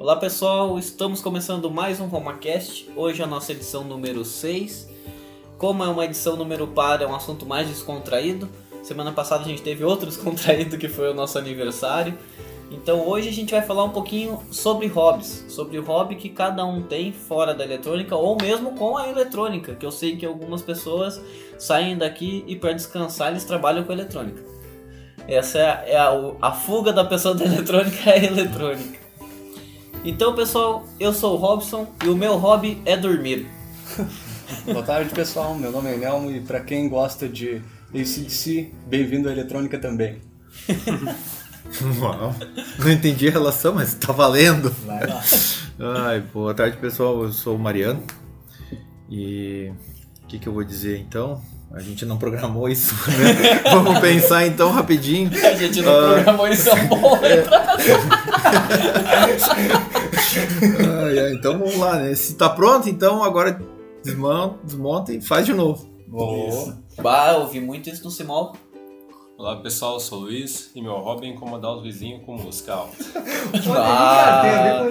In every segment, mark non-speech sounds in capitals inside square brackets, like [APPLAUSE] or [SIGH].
Olá pessoal, estamos começando mais um RomaCast. Hoje é a nossa edição número 6. Como é uma edição número par, é um assunto mais descontraído. Semana passada a gente teve outro [LAUGHS] descontraído que foi o nosso aniversário. Então hoje a gente vai falar um pouquinho sobre hobbies, sobre o hobby que cada um tem fora da eletrônica ou mesmo com a eletrônica, que eu sei que algumas pessoas saem daqui e para descansar eles trabalham com eletrônica. Essa é, a, é a, a fuga da pessoa da [LAUGHS] eletrônica é a eletrônica. Então pessoal, eu sou o Robson e o meu hobby é dormir. [LAUGHS] Boa tarde pessoal, meu nome é Nelmo e para quem gosta de ACDC, bem-vindo à eletrônica também. [LAUGHS] Uau, não entendi a relação, mas tá valendo. Vai lá. Ai, boa tarde pessoal, eu sou o Mariano. E o que, que eu vou dizer então? A gente não programou isso, [LAUGHS] né? Vamos pensar então rapidinho. A gente não uh... programou isso há um bom ai, Então vamos lá, né? Se tá pronto, então agora desmonta, desmonta e faz de novo. Boa. Bah, ouvi muito isso no Simol. Olá pessoal, eu sou o Luiz e meu hobby é incomodar os vizinhos com música alta. Ah.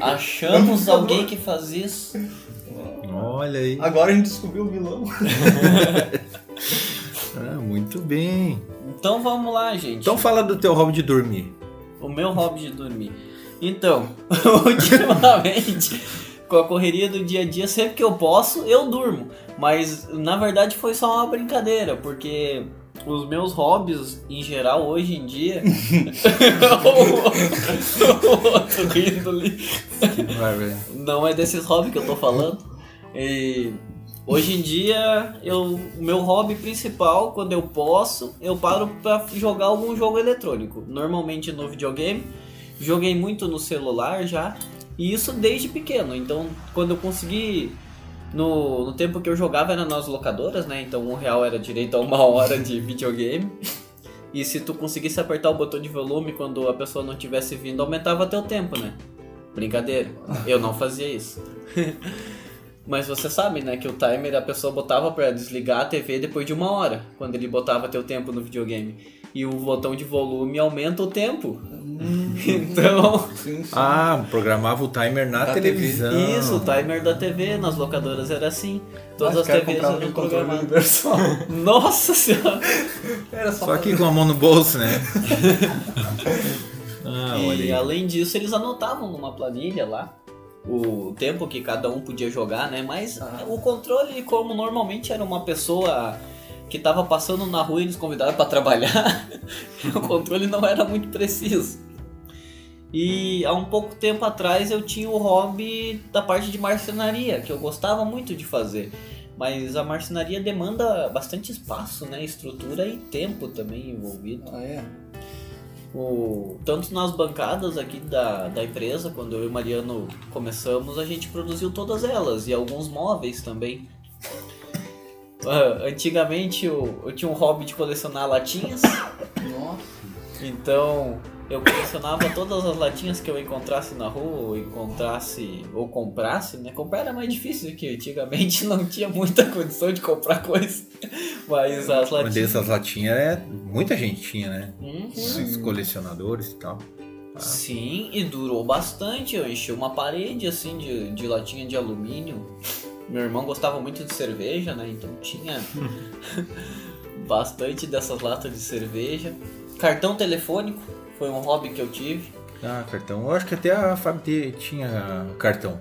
Achamos alguém que faz isso. Olha aí. Agora a gente descobriu o vilão. [LAUGHS] ah, muito bem. Então vamos lá, gente. Então fala do teu hobby de dormir. O meu hobby de dormir. Então, [LAUGHS] ultimamente, com a correria do dia a dia, sempre que eu posso, eu durmo. Mas na verdade foi só uma brincadeira, porque os meus hobbies em geral hoje em dia. o outro rindo ali. Não é desses hobbies que eu tô falando. E hoje em dia, eu, o meu hobby principal, quando eu posso, eu paro pra jogar algum jogo eletrônico. Normalmente no videogame. Joguei muito no celular já. E isso desde pequeno. Então, quando eu consegui no, no tempo que eu jogava era nas locadoras, né? Então um real era direito a uma [LAUGHS] hora de videogame. E se tu conseguisse apertar o botão de volume quando a pessoa não tivesse vindo, aumentava teu tempo, né? Brincadeira. Eu não fazia isso. [LAUGHS] Mas você sabe, né, que o timer a pessoa botava para desligar a TV depois de uma hora, quando ele botava teu tempo no videogame. E o botão de volume aumenta o tempo. Então. Sim, sim. Ah, programava o timer na da televisão. TV. Isso, o timer da TV, nas locadoras era assim. Todas as TVs eram programadas. universal. [LAUGHS] Nossa senhora! Era só, só que com a mão no bolso, né? [LAUGHS] ah, e além disso, eles anotavam numa planilha lá o tempo que cada um podia jogar, né? Mas ah. o controle, como normalmente era uma pessoa que estava passando na rua e nos convidaram para trabalhar, [LAUGHS] o controle não era muito preciso. E há um pouco tempo atrás eu tinha o hobby da parte de marcenaria, que eu gostava muito de fazer. Mas a marcenaria demanda bastante espaço, né? Estrutura e tempo também envolvido. Ah, é? O, tanto nas bancadas aqui da, da empresa, quando eu e o Mariano começamos, a gente produziu todas elas e alguns móveis também. Uh, [LAUGHS] antigamente eu, eu tinha um hobby de colecionar latinhas. Nossa. Então eu colecionava todas as latinhas que eu encontrasse na rua, ou encontrasse ou comprasse, né? Comprar era mais difícil, porque antigamente [LAUGHS] não tinha muita condição de comprar coisa. Mas as latinhas. Mas essas latinhas é. Muita gente tinha, né? Uhum. Os colecionadores e tal. Ah. Sim, e durou bastante. Eu enchi uma parede assim de, de latinha de alumínio. Meu irmão gostava muito de cerveja, né? Então tinha [LAUGHS] bastante dessas latas de cerveja. Cartão telefônico foi um hobby que eu tive. Ah, cartão. Eu acho que até a Fábio tinha cartão.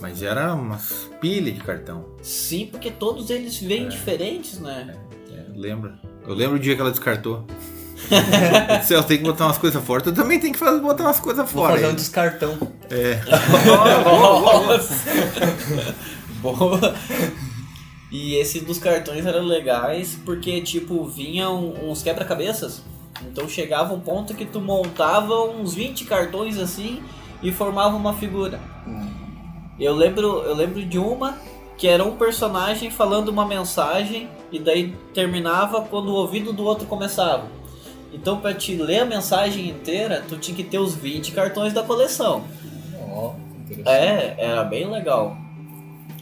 Mas era umas pilhas de cartão. Sim, porque todos eles vêm é. diferentes, né? É, é, lembra. Eu lembro o dia que ela descartou. Se eu tenho que botar umas coisas fora, tu também tem que fazer, botar umas coisas fora. Vou fazer um descartão. É. [LAUGHS] Nossa! Boa! E esse dos cartões eram legais porque, tipo, vinham uns quebra-cabeças então chegava um ponto que tu montava uns 20 cartões assim e formava uma figura. Eu lembro, eu lembro de uma que era um personagem falando uma mensagem e daí terminava quando o ouvido do outro começava. Então para te ler a mensagem inteira, tu tinha que ter os 20 cartões da coleção. Oh, é, era bem legal.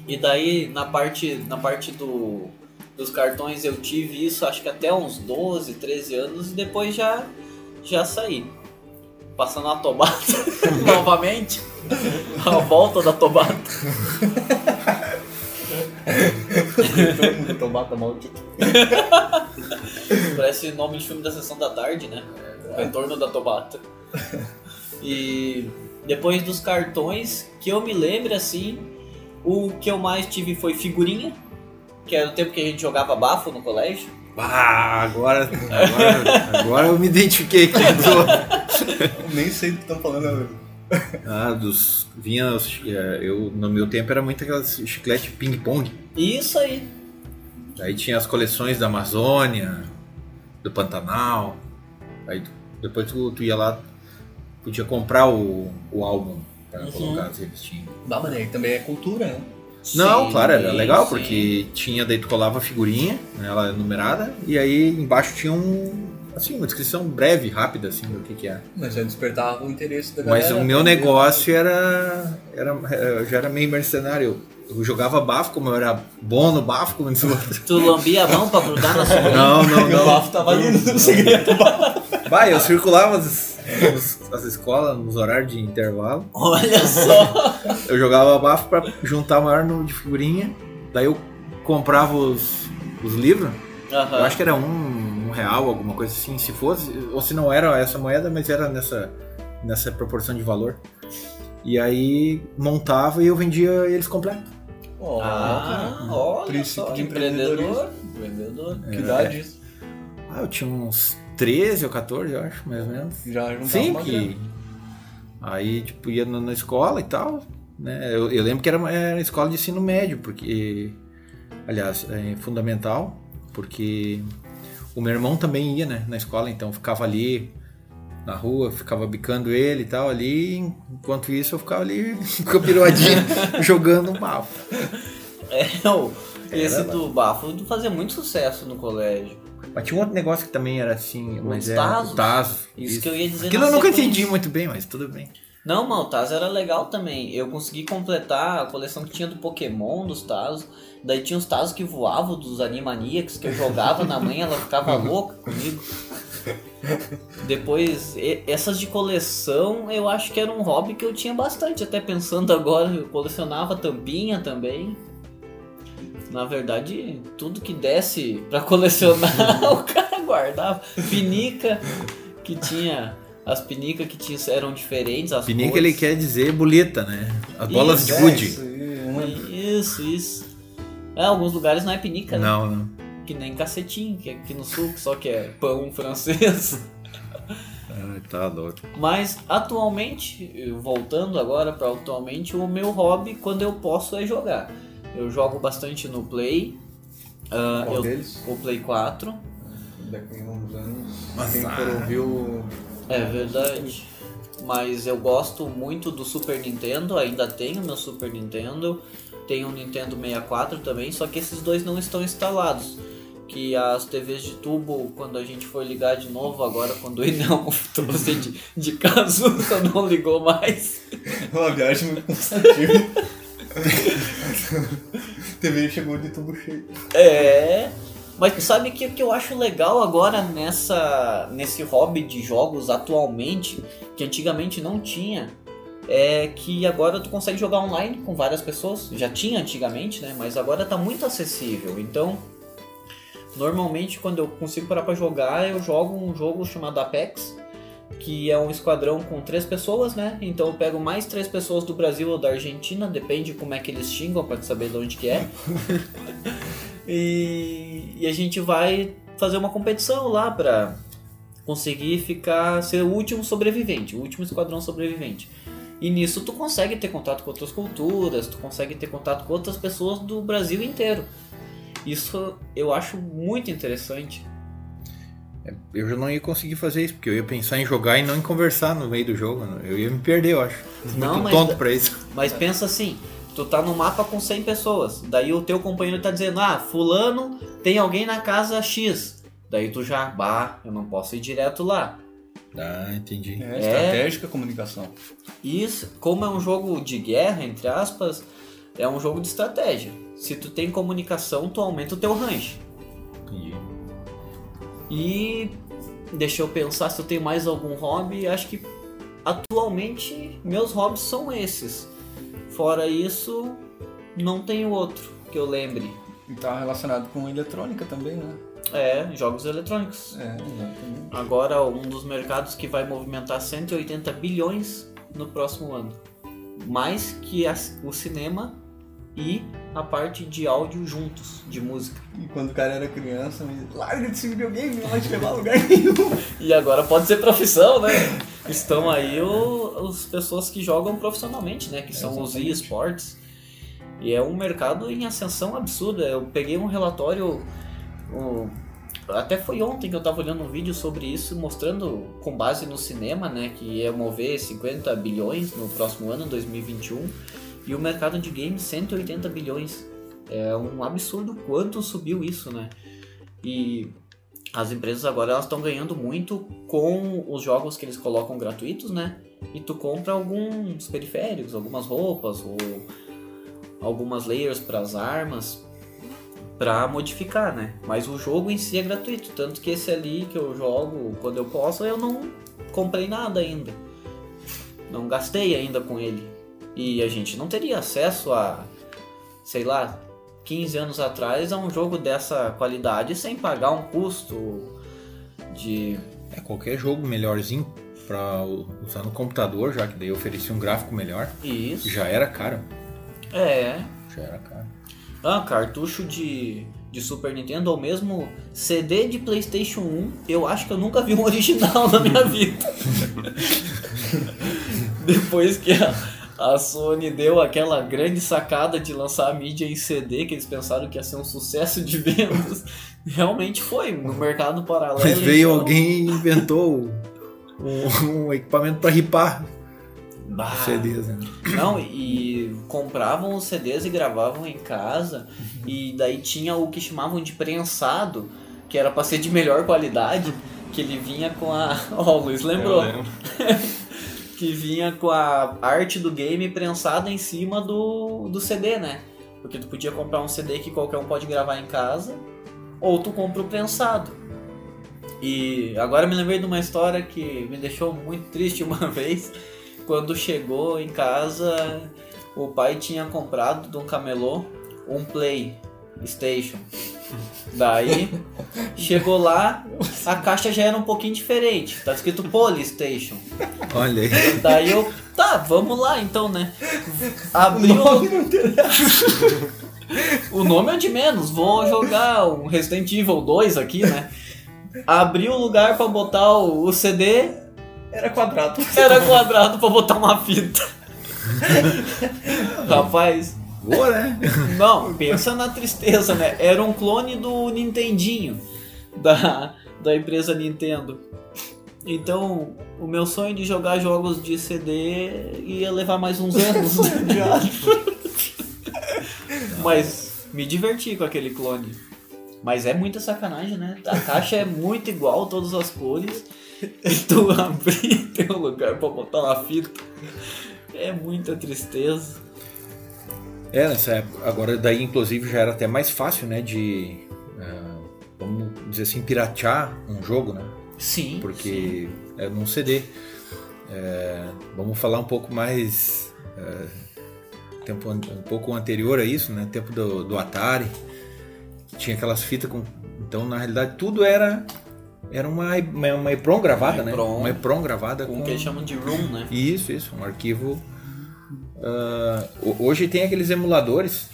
E daí na parte na parte do dos cartões eu tive isso acho que até uns 12, 13 anos e depois já, já saí. passando a Tobata [LAUGHS] novamente. A volta da Tobata. [LAUGHS] Tobata maldito. [LAUGHS] Parece nome de filme da sessão da tarde, né? Retorno da Tobata. E depois dos cartões, que eu me lembro assim, o que eu mais tive foi figurinha, que era o tempo que a gente jogava bafo no colégio. Ah, agora, agora, agora eu me identifiquei com [LAUGHS] Nem sei do que estão falando. Ah, dos. Vinha. Eu, no meu tempo era muito aquelas chiclete ping-pong. Isso aí. Aí tinha as coleções da Amazônia, do Pantanal. Aí depois tu, tu ia lá, podia comprar o, o álbum para uhum. colocar as revistinhas. Bah, mas aí também é cultura, né? Não, sim, claro, era legal, sim. porque tinha, daí tu colava a figurinha, né, ela é numerada, e aí embaixo tinha um, assim, uma descrição breve, rápida, assim, do que que é. Mas já despertava o interesse da galera. Mas o meu negócio era, era, já era meio mercenário. Eu jogava bafo, como eu era bom no bafo, como Tu lambia a mão pra grudar na [LAUGHS] sua Não, não, [LAUGHS] não. o bafo tava ali no segredo. Vai, eu circulava as, as escolas nos horários de intervalo. Olha só! Eu jogava bafo pra juntar maior número de figurinha. Daí eu comprava os, os livros. Uhum. Eu acho que era um, um real, alguma coisa assim, se fosse. Ou se não era essa moeda, mas era nessa, nessa proporção de valor. E aí montava e eu vendia eles completos. Oh, ah, olha Princípio só, de empreendedor. Empreendedor. Que idade é. isso? Ah, eu tinha uns 13 ou 14, eu acho, mais ou menos. Já juntava Sim, que... Aí, tipo, ia na, escola e tal, né? Eu, eu lembro que era, era escola de ensino médio, porque... Aliás, é fundamental, porque o meu irmão também ia, né, na escola, então ficava ali na rua, ficava bicando ele e tal ali, enquanto isso eu ficava ali [LAUGHS] com a piruadinha [LAUGHS] jogando bafo. É, esse do bafo fazia muito sucesso no colégio. Mas tinha um outro negócio que também era assim, mas é Tazo. Tazo. Isso, isso, que eu ia dizer. Aquilo eu nunca entendi muito bem, mas tudo bem. Não, mas o Tazo era legal também. Eu consegui completar a coleção que tinha do Pokémon, dos Tazos. Daí tinha os Tazos que voavam dos Animaniacs, que eu jogava na mãe, ela ficava [LAUGHS] louca comigo. Depois, essas de coleção, eu acho que era um hobby que eu tinha bastante. Até pensando agora, eu colecionava tampinha também. Na verdade, tudo que desse para colecionar, [LAUGHS] o cara guardava. Pinica, que tinha. As pinicas que tinha, eram diferentes. As pinica cores. ele quer dizer boleta, né? As bolas isso, de gude. Isso, isso. É, alguns lugares não é pinica, né? Não, não. Que nem cacetinho, que é aqui no sul, só que é pão [LAUGHS] francês. Ai, tá louco. Mas atualmente, voltando agora para atualmente, o meu hobby quando eu posso é jogar. Eu jogo bastante no Play. Uh, Qual eu, deles? O Play 4. Daqui a uns anos, Mas, quem for ouvir É verdade. Mas eu gosto muito do Super Nintendo, ainda tenho meu Super Nintendo. Tenho o Nintendo 64 também, só que esses dois não estão instalados que as TVs de tubo, quando a gente for ligar de novo, agora quando o Inel [LAUGHS] trouxe de, de Cazuza, [LAUGHS] não ligou mais. Uma viagem muito cansativa. [LAUGHS] TV chegou de tubo cheio. É. Mas sabe que o que eu acho legal agora nessa nesse hobby de jogos atualmente, que antigamente não tinha, é que agora tu consegue jogar online com várias pessoas. Já tinha antigamente, né? Mas agora tá muito acessível. Então, normalmente quando eu consigo parar para jogar, eu jogo um jogo chamado Apex, que é um esquadrão com três pessoas, né? Então eu pego mais três pessoas do Brasil ou da Argentina, depende como é que eles xingam para saber de onde que é. [LAUGHS] e, e, a gente vai fazer uma competição lá para conseguir ficar ser o último sobrevivente, o último esquadrão sobrevivente. E nisso tu consegue ter contato com outras culturas, tu consegue ter contato com outras pessoas do Brasil inteiro. Isso eu acho muito interessante. É, eu já não ia conseguir fazer isso, porque eu ia pensar em jogar e não em conversar no meio do jogo. Né? Eu ia me perder, eu acho. Não, Muito mas, tonto pra isso. Mas pensa assim, tu tá no mapa com 100 pessoas, daí o teu companheiro tá dizendo, ah, fulano tem alguém na casa X. Daí tu já, bah, eu não posso ir direto lá. Ah, entendi. É, estratégica é, comunicação. Isso, como é um jogo de guerra, entre aspas, é um jogo de estratégia. Se tu tem comunicação, tu aumenta o teu range. Entendi. E deixa eu pensar se eu tenho mais algum hobby. Acho que atualmente meus hobbies são esses. Fora isso, não tenho outro que eu lembre. E tá relacionado com eletrônica também, né? É, jogos eletrônicos. É, exatamente. Agora, um dos mercados que vai movimentar 180 bilhões no próximo ano. Mais que o cinema e a parte de áudio juntos, de música. E quando o cara era criança, me dizia, larga desse videogame, não vai te levar a lugar nenhum. [LAUGHS] E agora pode ser profissão, né? Estão aí o, as pessoas que jogam profissionalmente, né? Que são os Exatamente. eSports. E é um mercado em ascensão absurda. Eu peguei um relatório. o- até foi ontem que eu tava olhando um vídeo sobre isso, mostrando com base no cinema, né? Que ia mover 50 bilhões no próximo ano, 2021. E o mercado de games, 180 bilhões. É um absurdo quanto subiu isso, né? E as empresas agora elas estão ganhando muito com os jogos que eles colocam gratuitos, né? E tu compra alguns periféricos, algumas roupas ou algumas layers para as armas para modificar, né? Mas o jogo em si é gratuito, tanto que esse ali que eu jogo quando eu posso, eu não comprei nada ainda. Não gastei ainda com ele. E a gente não teria acesso a, sei lá, 15 anos atrás a um jogo dessa qualidade sem pagar um custo de. É qualquer jogo melhorzinho pra usar no computador, já que daí oferecia um gráfico melhor. Isso. Já era caro. É. Já era caro. Ah, cartucho de, de Super Nintendo ou mesmo CD de PlayStation 1, eu acho que eu nunca vi um [LAUGHS] original na minha vida. [LAUGHS] Depois que a, a Sony deu aquela grande sacada de lançar a mídia em CD, que eles pensaram que ia ser um sucesso de vendas, [LAUGHS] realmente foi. No mercado paralelo. Mas veio então- alguém e inventou um, um equipamento pra ripar Bah. CDs, né? Não, e compravam os CDs e gravavam em casa. E daí tinha o que chamavam de prensado, que era pra ser de melhor qualidade, que ele vinha com a. [LAUGHS] Ó, o Luiz lembrou. Eu lembro. [LAUGHS] Que vinha com a arte do game prensada em cima do, do CD, né? Porque tu podia comprar um CD que qualquer um pode gravar em casa, ou tu compra o prensado. E agora me lembrei de uma história que me deixou muito triste [LAUGHS] uma vez. Quando chegou em casa, o pai tinha comprado de um camelô um Play Station. Daí chegou lá, a caixa já era um pouquinho diferente. Tá escrito Polystation. Olha aí. Daí eu, tá, vamos lá então, né? Abri o, [LAUGHS] o nome é de menos, vou jogar um Resident Evil 2 aqui, né? Abri o lugar pra botar o, o CD, Era quadrado. era quadrado pra botar uma fita. [LAUGHS] Rapaz, Boa, né? não, pensa na tristeza, né? Era um clone do Nintendinho, da, da empresa Nintendo. Então, o meu sonho de jogar jogos de CD ia levar mais uns [LAUGHS] anos. Mas me diverti com aquele clone. Mas é muita sacanagem, né? A caixa é muito igual, todas as cores. E tu [LAUGHS] abrir tem um lugar pra botar uma fita. É muita tristeza. É, nessa época. Agora, daí, inclusive, já era até mais fácil, né? De. ah, vamos dizer assim, piratear um jogo, né? Sim. Porque é num CD. É, vamos falar um pouco mais. é, tempo um pouco anterior a isso, né? Tempo do, do Atari. Tinha aquelas fitas com. Então, na realidade, tudo era. Era uma, uma, uma EPROM gravada, né? EPROM. Uma EPROM gravada Com com. o que eles chamam de room, né? Isso, isso, um arquivo. Ah, ho- hoje tem aqueles emuladores.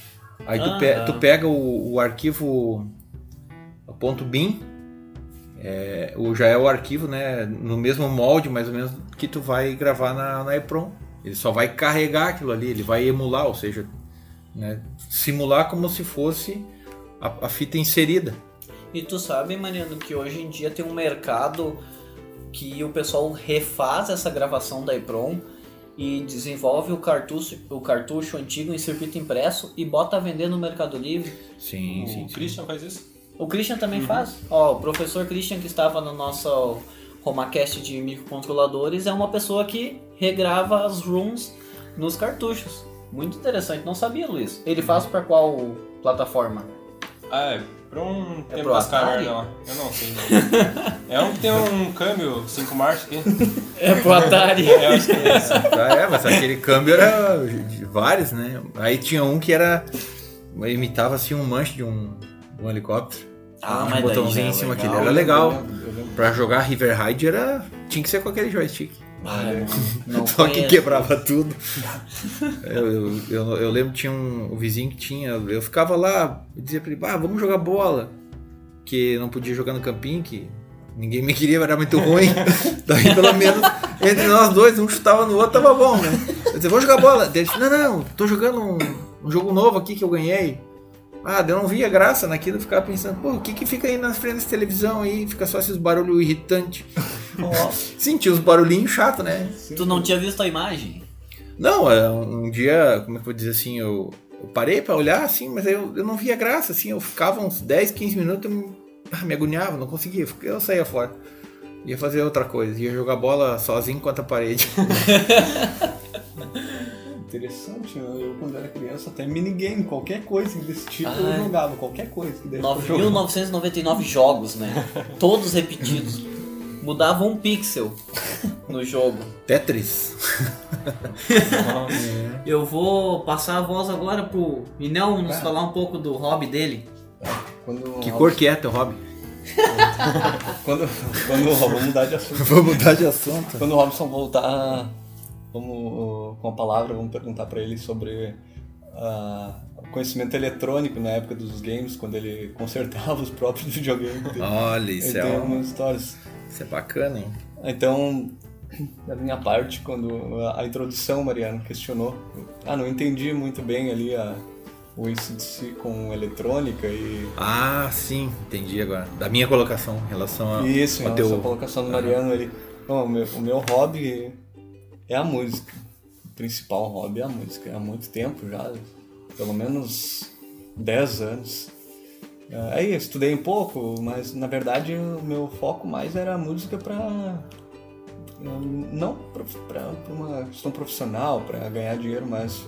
Aí tu, pe- Ah. tu pega o, o arquivo ponto .bin, é, o, já é o arquivo, né, no mesmo molde mais ou menos que tu vai gravar na, na EPROM. Ele só vai carregar aquilo ali, ele vai emular, ou seja, né, simular como se fosse a, a fita inserida. E tu sabe, Mariano, que hoje em dia tem um mercado que o pessoal refaz essa gravação da EPROM e desenvolve o cartucho, o cartucho antigo em circuito impresso e bota a vender no Mercado Livre. Sim, O sim, sim. Christian faz isso? O Christian também faz. Ó, o professor Christian que estava no nosso Romacast de microcontroladores é uma pessoa que regrava as rooms nos cartuchos. Muito interessante, não sabia, Luiz. Ele faz para qual plataforma? Ah, é. Pra um é tempo das cavernas lá. Eu não sei. Não. [LAUGHS] é um que tem um câmbio 5 marchas aqui. É pro Atari. É, acho que é esse. [LAUGHS] Ah, é, mas aquele câmbio era de vários, né? Aí tinha um que era. imitava assim um manche de um, de um helicóptero. Ah, um mas botãozinho é em cima, legal. aquele era Eu legal. lembro, eu lembro. Pra jogar River Ride era. tinha que ser com aquele joystick. Não, não Só que quebrava tudo. Eu, eu, eu, eu lembro que tinha um, um vizinho que tinha. Eu ficava lá, eu dizia pra ele, ah, vamos jogar bola. Que não podia jogar no campinho, que ninguém me queria, era muito ruim. [LAUGHS] Daí pelo menos entre nós dois, um chutava no outro, tava bom, né? Eu dizia, vamos jogar bola. Ele disse, não, não, tô jogando um, um jogo novo aqui que eu ganhei. Ah, eu não via graça naquilo, eu ficava pensando, pô, o que que fica aí na frente dessa televisão aí? Fica só esses barulhos irritantes. Sim, [LAUGHS] tinha os barulhinhos chatos, né? Tu não tinha visto a imagem? Não, é, um dia, como é que eu vou dizer assim, eu, eu parei pra olhar assim, mas eu, eu não via graça, assim, eu ficava uns 10, 15 minutos, eu me, ah, me agoniava, não conseguia, eu saía fora. Ia fazer outra coisa, ia jogar bola sozinho contra a parede. [LAUGHS] Interessante, né? eu quando era criança, até minigame, qualquer coisa desse tipo Ah, eu é. jogava, qualquer coisa que desse pra jogar. 9.999 jogos, né? [LAUGHS] Todos repetidos. Mudava um pixel [LAUGHS] no jogo. Tetris. [LAUGHS] Eu vou passar a voz agora pro Minel nos Ah. falar um pouco do hobby dele. Quando, Que cor que é teu hobby? [LAUGHS] Quando, quando, vamos mudar de assunto. Vou mudar de assunto. Quando o Robson voltar vamos, com a palavra, vamos perguntar pra ele sobre o conhecimento eletrônico na época dos games, quando ele [LAUGHS] consertava os próprios videogames. Olha, isso é, um- algumas histórias. isso é bacana, hein? Então, da minha parte, quando a, a introdução, Mariano, questionou, ah, não entendi muito bem ali a, o ACDC com eletrônica e Ah, sim, entendi agora. Da minha colocação em relação a, Isso, em relação teu... à colocação do Mariano, ele. Não, o, meu, o meu hobby é a música. Principal hobby é a música. Há muito tempo já, pelo menos 10 anos. É, Aí eu estudei um pouco, mas na verdade o meu foco mais era a música para não para uma questão profissional, para ganhar dinheiro, mas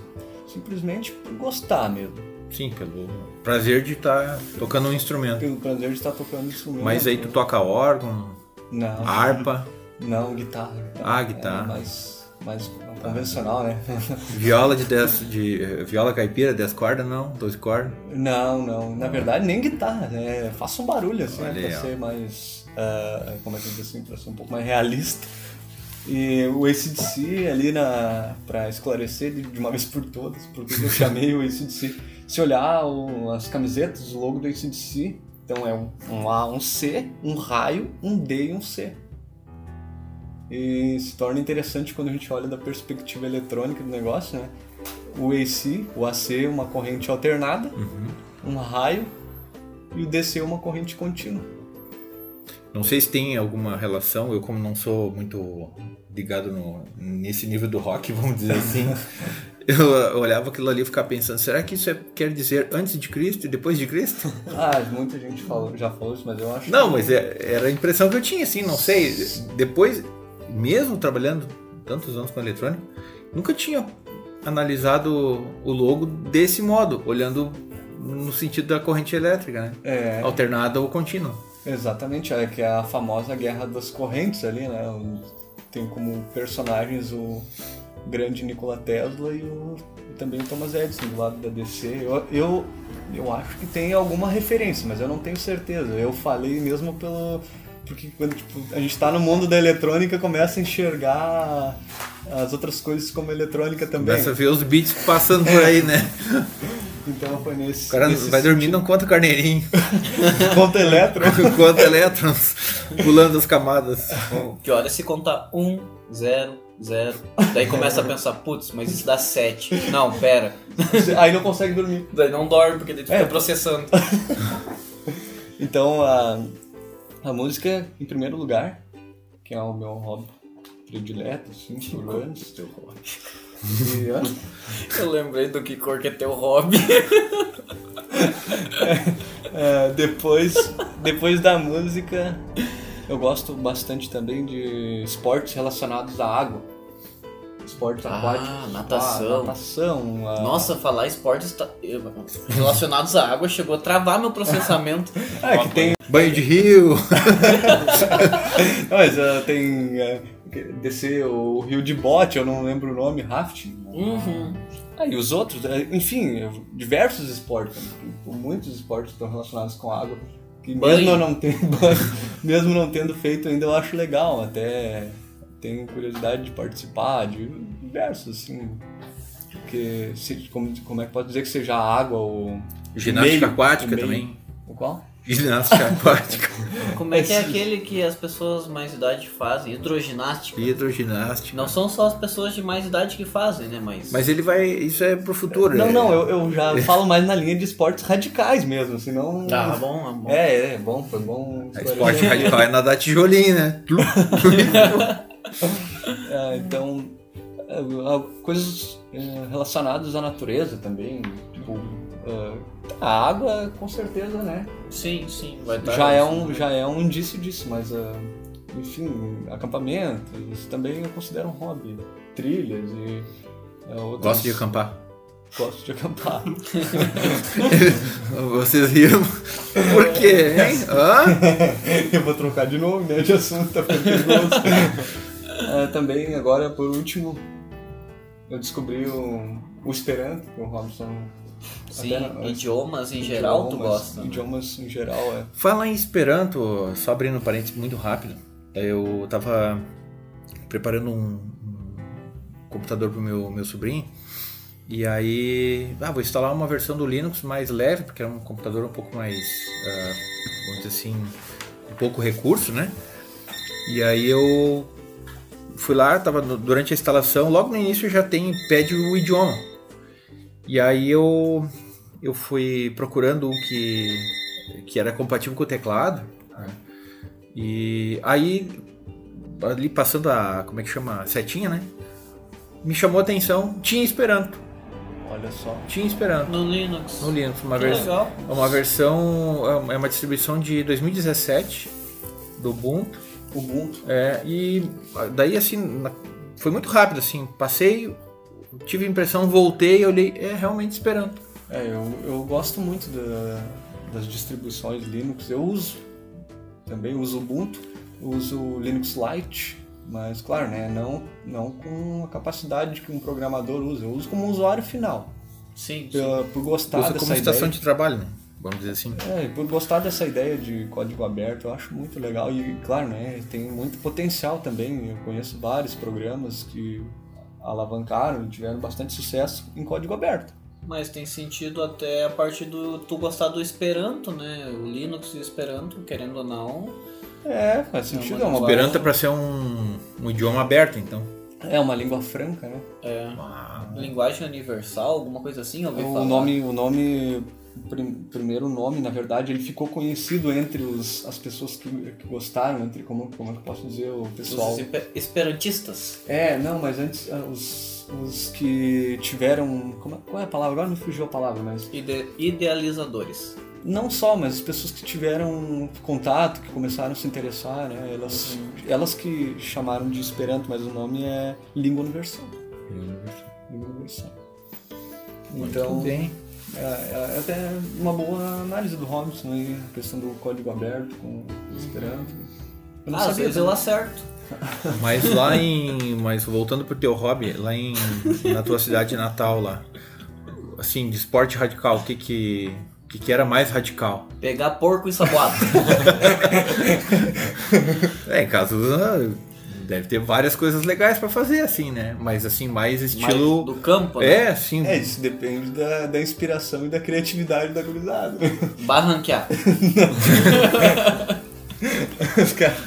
simplesmente por gostar mesmo. Sim, pelo prazer de estar tocando um instrumento. Pelo prazer de estar tocando instrumento. Mas aí tu toca órgão, Não. harpa, Não, guitarra. Ah, guitarra. É mais, mais convencional, né? [LAUGHS] viola de 10, de eh, viola caipira, 10 cordas, não, 12 cordas. não, não. Na verdade, nem guitarra, né? Faça um barulho, assim, Olha pra aí, ó. ser mais... ah, como é que eu digo assim? Pra ser um pouco mais realista. E o ACDC ali na... Pra esclarecer de de uma vez por todas, porque eu chamei o ACDC. Se olhar o- as camisetas, o logo do ACDC, então é um, um A, um C, um raio, um D e um C. E se torna interessante quando a gente olha da perspectiva eletrônica do negócio, né? O AC, o AC é uma corrente alternada, um raio, e o DC é uma corrente contínua. Não sei se tem alguma relação, eu como não sou muito ligado no, nesse nível do rock, [LAUGHS] vamos dizer assim, eu, [LAUGHS] eu olhava aquilo ali e ficava pensando, será que isso é- quer dizer antes de Cristo e depois de Cristo? [LAUGHS] Ah, muita gente falou, já falou isso, mas eu acho Não, que- mas é- era a impressão que eu tinha, assim, não sei. Depois, mesmo trabalhando tantos anos com eletrônica, nunca tinha analisado o logo desse modo, olhando no sentido da corrente elétrica, né? É, Alternada ou contínua. exatamente, é que é a famosa guerra das correntes ali, né? Tem como personagens o grande Nikola Tesla e, o, e também o Thomas Edison do lado da DC. Eu, eu, eu acho que tem alguma referência, mas eu não tenho certeza. Eu falei mesmo pelo. Porque quando tipo, a gente tá no mundo da eletrônica, começa a enxergar as outras coisas como eletrônica também. Começa a ver os beats passando por aí, né? [LAUGHS] Então foi nesse. O cara nesse vai dormir não conta carneirinho. [LAUGHS] Conta eletro. [LAUGHS] conta elétrons pulando as camadas. Que hora se contar um, zero, zero. Daí começa a pensar, putz, mas isso dá sete. Não, pera. Aí não consegue dormir. Daí não dorme, porque daí tu fica É. processando. Então a, a música, em primeiro lugar, que é o meu hobby predileto, assim, por anos. E, ó, [LAUGHS] Eu lembrei do que cor que é teu hobby. [LAUGHS] é, depois, depois da música, eu gosto bastante também de esportes relacionados à água. Esportes Ah, aquáticos. natação. Ah, natação. a- Nossa, falar esportes tá- relacionados à água chegou a travar meu processamento. [LAUGHS] É, que tem. Banho de rio. [LAUGHS] Mas ah, tem. ah, que- descer o rio de bote, eu não lembro o nome, rafting. Uhum. Ah, e os outros, eh, enfim, diversos esportes, muitos esportes estão relacionados com água. Que mesmo não tendo, [LAUGHS] mesmo não tendo feito ainda, eu acho legal. Até tenho curiosidade de participar de diversos, assim. Porque se- como, como é que pode dizer que seja a água ou. Ginástica meio- aquática meio- também. O qual? Ginástica [LAUGHS] aquática. Como é que é aquele que as pessoas mais idade fazem? Hidroginástica. Hidroginástica. Não são só as pessoas de mais idade que fazem, né? Mas. Mas ele vai. Isso é pro futuro. Não, é- não, eu, eu já [LAUGHS] falo mais na linha de esportes radicais mesmo, senão. Ah, bom, é bom. É, é bom, foi bom. É esporte radical é nadar tijolinho, né? [LAUGHS] [LAUGHS] É, então, é, coisas é, relacionadas à natureza também, tipo, é, a água com certeza, né? Sim, sim, vai estar. Já é um, já é um indício disso, mas, é, enfim, acampamentos também eu considero um hobby, trilhas e é, outras... Gosto de acampar. Gosto de acampar. [LAUGHS] Vocês riram. Por quê, hein? Hã? [LAUGHS] eu vou trocar de novo, né, de assunto, tá ficando perigoso. É, também, agora, por último, eu descobri o, o Esperanto, que o Robson Sim, até idiomas em geral tu idiomas- gosta. né? Idiomas em geral, é. Fala em Esperanto, só abrindo um parênteses muito rápido. Eu tava preparando um, um computador pro meu, meu sobrinho. E aí, ah, vou instalar uma versão do Linux mais leve, porque é um computador um pouco mais, ah, vamos dizer assim, com pouco recurso, né? E aí eu fui lá, tava no- durante a instalação, logo no início já tem, pede o idioma. E aí eu, eu fui procurando um que, que era compatível com o teclado. né? E aí, ali passando a, como é que chama, a setinha, né? Me chamou a atenção, tinha Esperanto. Olha só. Tinha Esperanto No Linux. no Linux. Uma, Que vers legal. é uma versão, é uma distribuição de 2017 do Ubuntu. Ubuntu. É, e daí assim, foi muito rápido assim, passei, tive a impressão, voltei, olhei, é realmente Esperanto. É, eu, eu gosto muito da- das distribuições Linux. Eu uso também uso Ubuntu, uso o Linux Lite, mas claro, né, não, não com a capacidade que um programador usa. Eu uso como usuário final. Sim, sim. Por gostar Usa dessa como estação ideia. de trabalho, né? Vamos dizer assim. É, e por gostar dessa ideia de código aberto, eu acho muito legal e, claro, né, tem muito potencial também. Eu conheço vários programas que alavancaram e tiveram bastante sucesso em código aberto. Mas tem sentido até a partir do tu gostar do Esperanto, né? O Linux e o Esperanto, querendo ou não. É, faz sentido. É uma, Esperanto é para ser um, um idioma aberto, então. é uma língua franca, né? É. Linguagem universal, alguma coisa assim, eu ouvi O falar. nome, o nome, o prim- primeiro nome, na verdade, ele ficou conhecido entre os, as pessoas que, que gostaram, entre como, como é que eu posso dizer, o pessoal. Os espe- esperantistas. É, não, mas antes ah, os, os que tiveram, como é- qual é a palavra? Agora me fugiu a palavra, mas Ide idealizadores. não só, mas as pessoas que tiveram contato, que começaram a se interessar, né? Elas, elas que chamaram de Esperanto, mas o nome é Língua Universal. Língua Universal. Então, Muito bem. É, é até uma boa análise do Robson aí, a questão do código aberto com o Esperanto. Eu não Ah, às sabia eu também. acerto. [LAUGHS] Mas lá em. Mas voltando pro teu hobby, lá em. Na tua cidade natal lá. Assim, de esporte radical, o que que. O que, que era mais radical? Pegar porco e saboado. [LAUGHS] É, em caso. Ah, Deve ter várias coisas legais pra fazer, assim, né? Mas assim, mais Mais estilo. do campo, né? É, assim. É, isso depende da, da inspiração e da criatividade da gurizada. [LAUGHS] Barranquear. [LAUGHS] Os caras.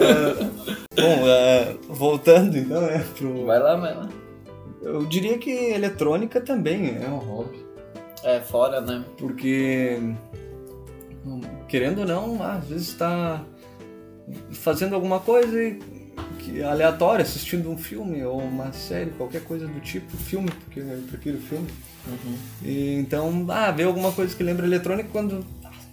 é, bom, é, voltando então, né, pro. Vai lá, vai lá. Eu diria que eletrônica também é um hobby. É, fora, né? Porque, querendo ou não, às vezes está fazendo alguma coisa e- que é aleatória, assistindo um filme ou uma série, qualquer coisa do tipo, filme, porque eu prefiro filme. E, então, ah, ver alguma coisa que lembra eletrônica quando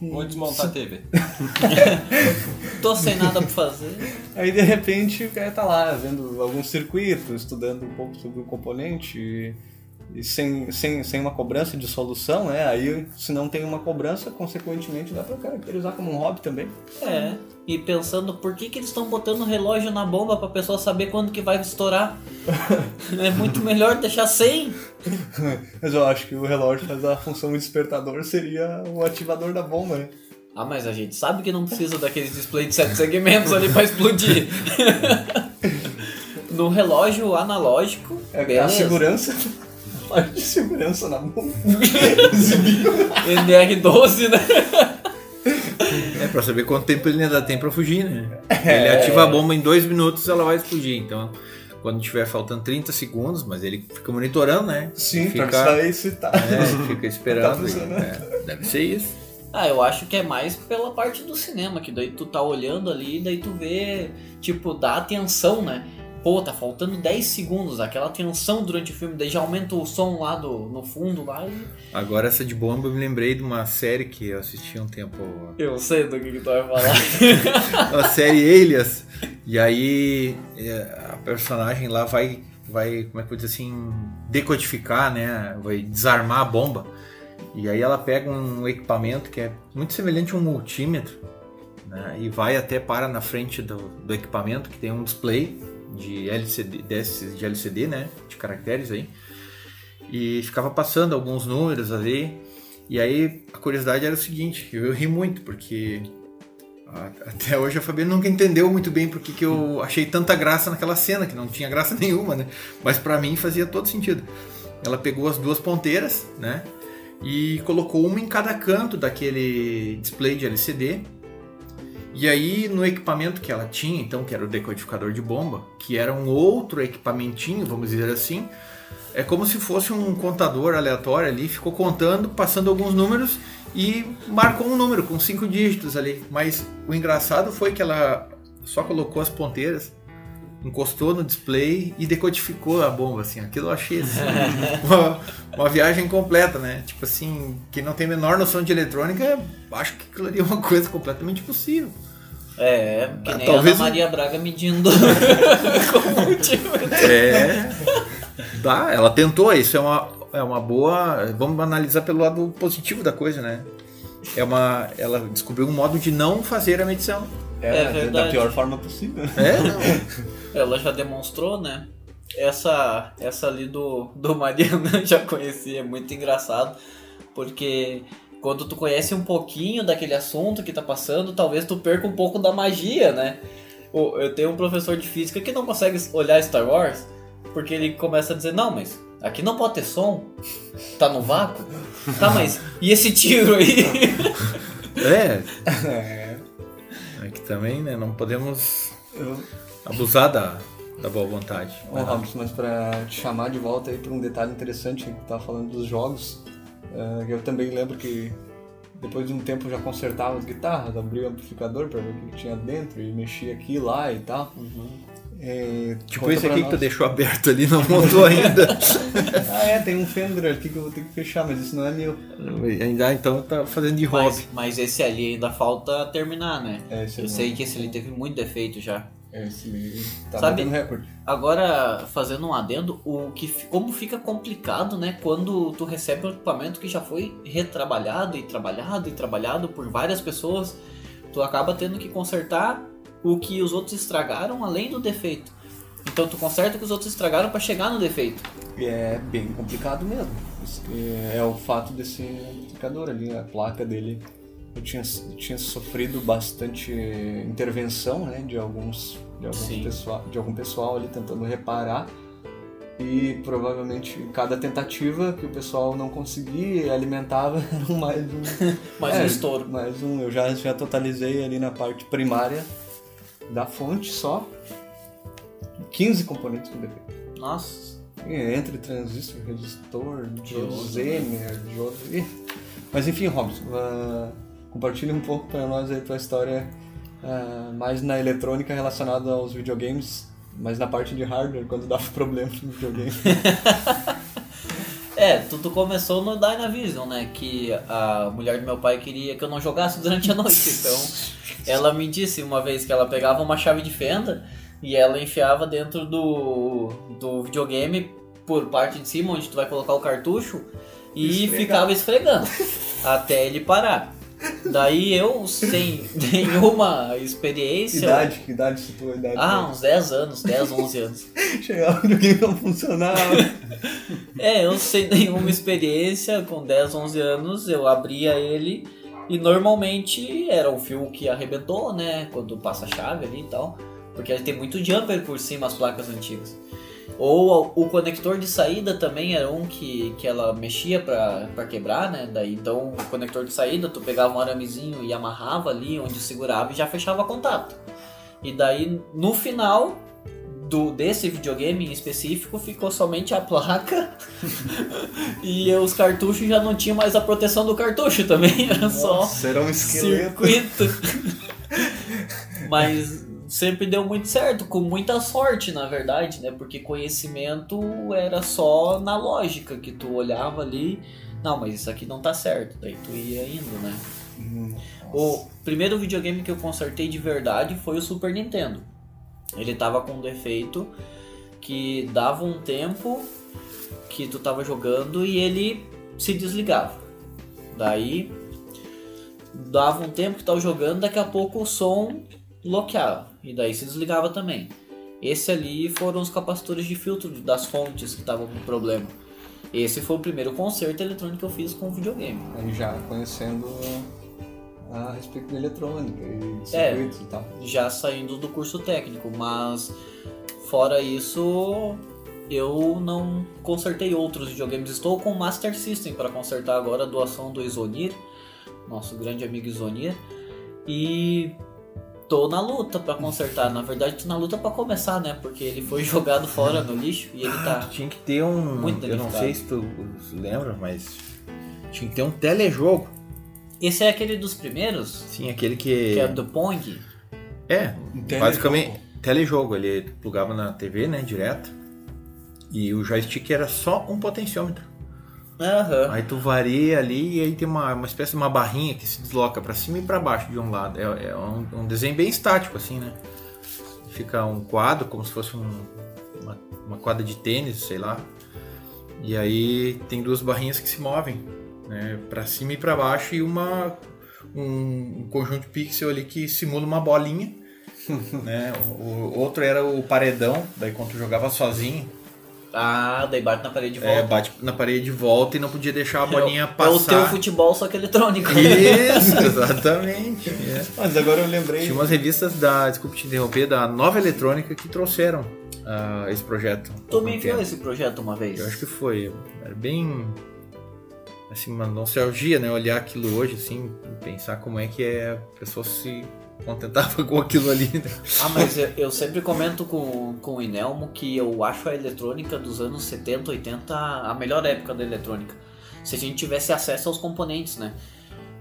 Vou desmontar a TV. [LAUGHS] Tô sem nada pra fazer. Aí de repente o cara tá lá vendo alguns circuitos, estudando um pouco sobre o componente e, e sem, sem, sem uma cobrança de solução, né? Aí se não tem uma cobrança, consequentemente dá pra caracterizar como um hobby também. É. E pensando por que, que eles estão botando relógio na bomba pra pessoa saber quando que vai estourar. [LAUGHS] é muito melhor deixar sem. Mas eu acho que o relógio faz a função despertador, seria o ativador da bomba, né? Ah, mas a gente sabe que não precisa daqueles display de sete segmentos ali pra explodir. [LAUGHS] no relógio analógico, É beleza. a segurança. De segurança na bomba. NR12, né? É pra saber quanto tempo ele ainda tem pra fugir, né? Ele ativa a bomba em dois minutos ela vai explodir. Então, quando tiver faltando 30 segundos, mas ele fica monitorando, né? Sim, fica, pra se tá. É, fica esperando. [LAUGHS] Tá é, deve ser isso. Ah, eu acho que é mais pela parte do cinema, que daí tu tá olhando ali, daí tu vê, tipo, dá atenção, né? Pô, tá faltando 10 segundos, aquela tensão durante o filme, daí já aumenta o som lá do, no fundo lá e. Agora essa de bomba eu me lembrei de uma série que eu assisti um tempo. Eu sei do que, que tu vai falar. [LAUGHS] A série Alias. E aí é, a personagem lá vai, vai, como é que eu vou dizer assim, decodificar, né? Vai desarmar a bomba. E aí ela pega um equipamento que é muito semelhante a um multímetro. Né? E vai até para na frente do, do equipamento que tem um display de LCD, desses de LCD, né? De caracteres aí. E ficava passando alguns números ali. E aí a curiosidade era o seguinte, eu, eu ri muito, porque até hoje a Fabiana nunca entendeu muito bem porque que eu achei tanta graça naquela cena, que não tinha graça [LAUGHS] nenhuma, né? Mas pra mim fazia todo sentido. Ela pegou as duas ponteiras, né? E colocou uma em cada canto daquele display de LCD. E aí no equipamento que ela tinha, então, que era o decodificador de bomba, que era um outro equipamentinho, vamos dizer assim, é como se fosse um contador aleatório ali, ficou contando, passando alguns números e marcou um número com cinco dígitos ali. Mas o engraçado foi que ela só colocou as ponteiras, encostou no display e decodificou a bomba, assim. Aquilo eu achei assim, [LAUGHS] uma, uma viagem completa, né? Tipo assim, quem não tem a menor noção de eletrônica, acho que aquilo ali é uma coisa completamente possível. É, que Ah, nem talvez a Ana Maria Braga medindo multímetro. [LAUGHS] É. Dá, ela tentou, isso é uma, é uma boa. Vamos analisar pelo lado positivo da coisa, né? É uma. Ela descobriu um modo de não fazer a medição. É da verdade. pior forma possível. É, não. [LAUGHS] Ela já demonstrou, né? Essa, essa ali do, do Mariana [LAUGHS] eu já conheci, é muito engraçado, porque quando tu conhece um pouquinho daquele assunto que tá passando, talvez tu perca um pouco da magia, né? Eu tenho um professor de física que não consegue olhar Star Wars, porque ele começa a dizer, não, mas aqui não pode ter som, tá no vácuo. [LAUGHS] Tá, mas e esse tiro aí? É, É, é que também, né? Não podemos eu, abusar da, da boa vontade. Ô, Robson, mas pra te chamar de volta aí pra um detalhe interessante que tu tava falando dos jogos, eh, eu também lembro que depois de um tempo eu já consertava as guitarras, abria o amplificador pra ver o que tinha dentro e mexia aqui e lá e tal. Eh, Tipo esse aqui que tu nós. deixou aberto ali, não montou ainda. [LAUGHS] Ah é, tem um Fender aqui que eu vou ter que fechar, mas isso não é meu. ainda então tá fazendo de hobby. Mas, mas esse ali ainda falta terminar, né? É, esse Eu não. sei que esse ali teve muito defeito já. Esse tá Sabe- batendo recorde. Agora, fazendo um adendo, o que, como fica complicado, né? Quando tu recebe um equipamento que já foi retrabalhado e trabalhado e trabalhado por várias pessoas, tu acaba tendo que consertar o que os outros estragaram além do defeito. Então tu conserta o que os outros estragaram para chegar no defeito. É bem complicado mesmo. Que é o fato desse amplificador ali, a placa dele. Eu tinha, tinha sofrido bastante intervenção né, de, alguns, de, alguns pessoal, de algum pessoal ali tentando reparar. E provavelmente cada tentativa que o pessoal não conseguia alimentava [LAUGHS] era mais um. [LAUGHS] Mais É, um estouro. Mais um. Eu já, já totalizei ali na parte primária da fonte só 15 componentes com defeito. Nossa. Entre transistor, resistor, Diodo. Zener, diodo. Mas enfim, Robson, ah, compartilha um pouco para nós aí tua história ah, mais na eletrônica relacionada aos videogames, mas na parte de hardware, quando dava [LAUGHS] problema no videogame. [LAUGHS] É, tudo começou no Dynavision, né? Que a mulher do meu pai queria que eu não jogasse [LAUGHS] durante a noite. Então, ela me disse uma vez que ela pegava uma chave de fenda e ela enfiava dentro do, do videogame por parte de cima, onde tu vai colocar o cartucho, e Esfregar. ficava esfregando [LAUGHS] até ele parar. Daí eu, sem [LAUGHS] nenhuma experiência. Que idade? Que idade se tua idade? Ah, uns 10 anos, 10, 11 anos. [LAUGHS] Chegava no videogame não funcionava. [LAUGHS] é, eu sem nenhuma experiência, com 10, 11 anos, eu abria ele e normalmente era um fio que arrebentou, né? Quando passa a chave ali e tal. Porque ele tem muito jumper por cima as placas antigas. Ou o conector de saída também era um que, que ela mexia para quebrar, né? Daí então o conector de saída tu pegava um aramezinho e amarrava ali onde segurava e já fechava contato. E daí no final do desse videogame em específico ficou somente a placa [LAUGHS] e os cartuchos já não tinham mais a proteção do cartucho também, [LAUGHS] era Nossa, só era um esqueleto. circuito. [LAUGHS] Mas sempre deu muito certo, com muita sorte, na verdade, né? Porque conhecimento era só na lógica que tu olhava ali, não, mas isso aqui não tá certo, daí tu ia indo, né? Hum, o primeiro videogame que eu consertei de verdade foi o Super Nintendo. Ele tava com um defeito que dava um tempo que tu tava jogando e ele se desligava. Daí dava um tempo que tava jogando, daqui a pouco o som bloqueava e daí se desligava também. Esse ali foram os capacitores de filtro das fontes que estavam com problema. Esse foi o primeiro conserto eletrônico que eu fiz com o videogame. Aí já conhecendo a respeito da eletrônica e de é, e tal. Já saindo do curso técnico, mas fora isso eu não consertei outros videogames. Estou com o Master System para consertar agora a doação do Isonir, nosso grande amigo Isonir. E tô na luta para consertar. Na verdade, tô na luta para começar, né? Porque ele foi [LAUGHS] jogado fora no lixo e ele tá. tinha que ter um. Muito eu não sei se tu lembra, mas. Tinha que ter um telejogo. Esse é aquele dos primeiros? Sim, aquele que. Que é do Pong? É, basicamente telejogo. Ele plugava na TV, né? Direto. E o joystick era só um potenciômetro. Uhum. Aí tu varia ali e aí tem uma, uma espécie de uma barrinha que se desloca para cima e para baixo de um lado. É, é um, um, desenho bem estático, assim, né? Fica um quadro, como se fosse um, uma, uma quadra de tênis, sei lá. E aí tem duas barrinhas que se movem, né? Para cima e para baixo e uma um, um, conjunto de pixel ali que simula uma bolinha. [LAUGHS] né? O, o, outro era o paredão, daí quando tu jogava sozinho, ah, daí bate na parede de volta. É, bate na parede de volta e não podia deixar a bolinha é, passar. É o teu futebol, só que eletrônico. Isso, [LAUGHS] exatamente. é. Mas agora eu lembrei. Tinha umas revistas da, desculpe te interromper, da Nova Eletrônica que trouxeram uh, esse projeto. Tu me enviou esse projeto uma vez? Eu acho que foi. Era bem. Assim, uma nostalgia, né? Olhar aquilo hoje, assim, pensar como é que é a pessoa se contentava com aquilo ali. Né? Ah, mas eu, eu, sempre comento com, com o Inelmo que eu acho a eletrônica dos anos 70, 80 a melhor época da eletrônica. Se a gente tivesse acesso aos componentes, né?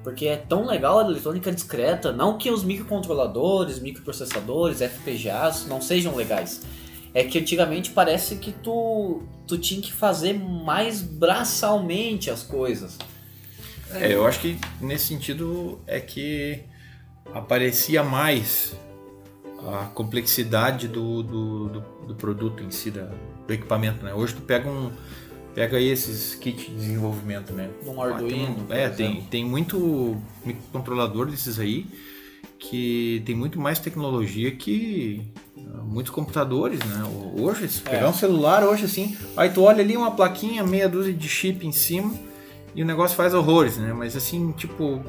Porque é tão legal a eletrônica discreta, não que os microcontroladores, microprocessadores, FPGAs não sejam legais. É que antigamente parece que tu, tu tinha que fazer mais braçalmente as coisas. É, eu acho que nesse sentido é que aparecia mais a complexidade do, do, do, do produto em si, da, do equipamento. Né? Hoje tu pega um pega aí esses kits de desenvolvimento, né? Um Arduino. Ah, tem, é, tem, tem muito microcontrolador desses aí que tem muito mais tecnologia que uh, muitos computadores, né? Hoje, se pegar é. um celular hoje assim, aí tu olha ali uma plaquinha, meia dúzia de chip em cima e o negócio faz horrores, né? Mas assim, tipo,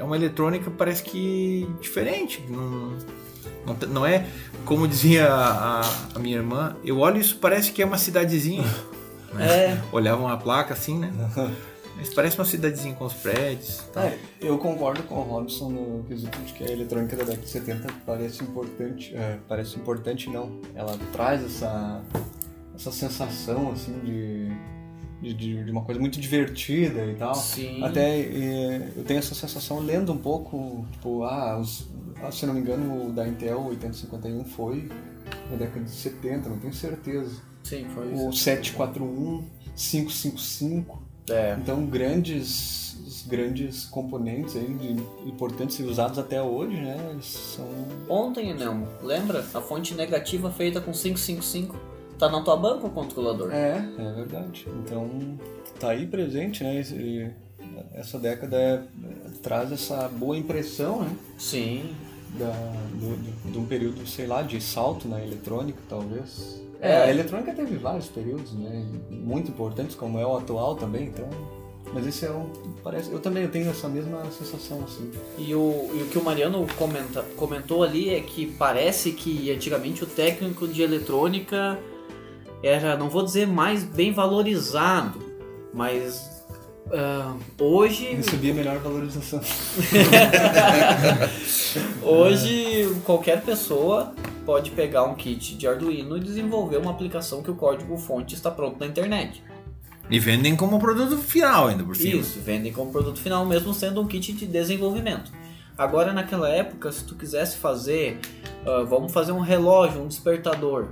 é uma eletrônica parece que diferente. Não, não, não é como dizia a, a, minha irmã, eu olho isso parece que é uma cidadezinha. [LAUGHS] Né? É. Olhava uma placa assim, né? [LAUGHS] Mas parece uma cidadezinha com os prédios. Tá. É, eu concordo com o Robson no quesito de que a eletrônica da década de 70 parece importante. É, parece importante não. Ela traz essa, essa sensação assim de de, de, uma coisa muito divertida e tal. Sim. Até é, eu tenho essa sensação lendo um pouco, tipo, ah, os, ah, se não me engano, o da Intel 8051 foi na década de 70, não tenho certeza. Sim, foi O 741. 555. É. Então, grandes, grandes componentes aí de, importantes e usados até hoje, né? São... Ontem, Nelmo, lembra? A fonte negativa feita com 555 tá na tua banca o controlador. É, é verdade. Então, tá aí presente, né? E essa década é, traz essa boa impressão, né? Sim. Da, do, do, de um período, sei lá, de salto na eletrônica, talvez. É, a eletrônica teve vários períodos, né? Muito importantes, como é o atual também, então. Mas esse é um. Parece, eu também tenho essa mesma sensação, assim. E o, e o que o Mariano comenta, comentou ali é que parece que antigamente o técnico de eletrônica era, não vou dizer mais bem valorizado, mas Uh, hoje. Recebi a melhor valorização. [LAUGHS] hoje, qualquer pessoa pode pegar um kit de Arduino e desenvolver uma aplicação que o código-fonte está pronto na internet. E vendem como produto final ainda por cima. Isso, vendem como produto final, mesmo sendo um kit de desenvolvimento. Agora, naquela época, se tu quisesse fazer, uh, vamos fazer um relógio, um despertador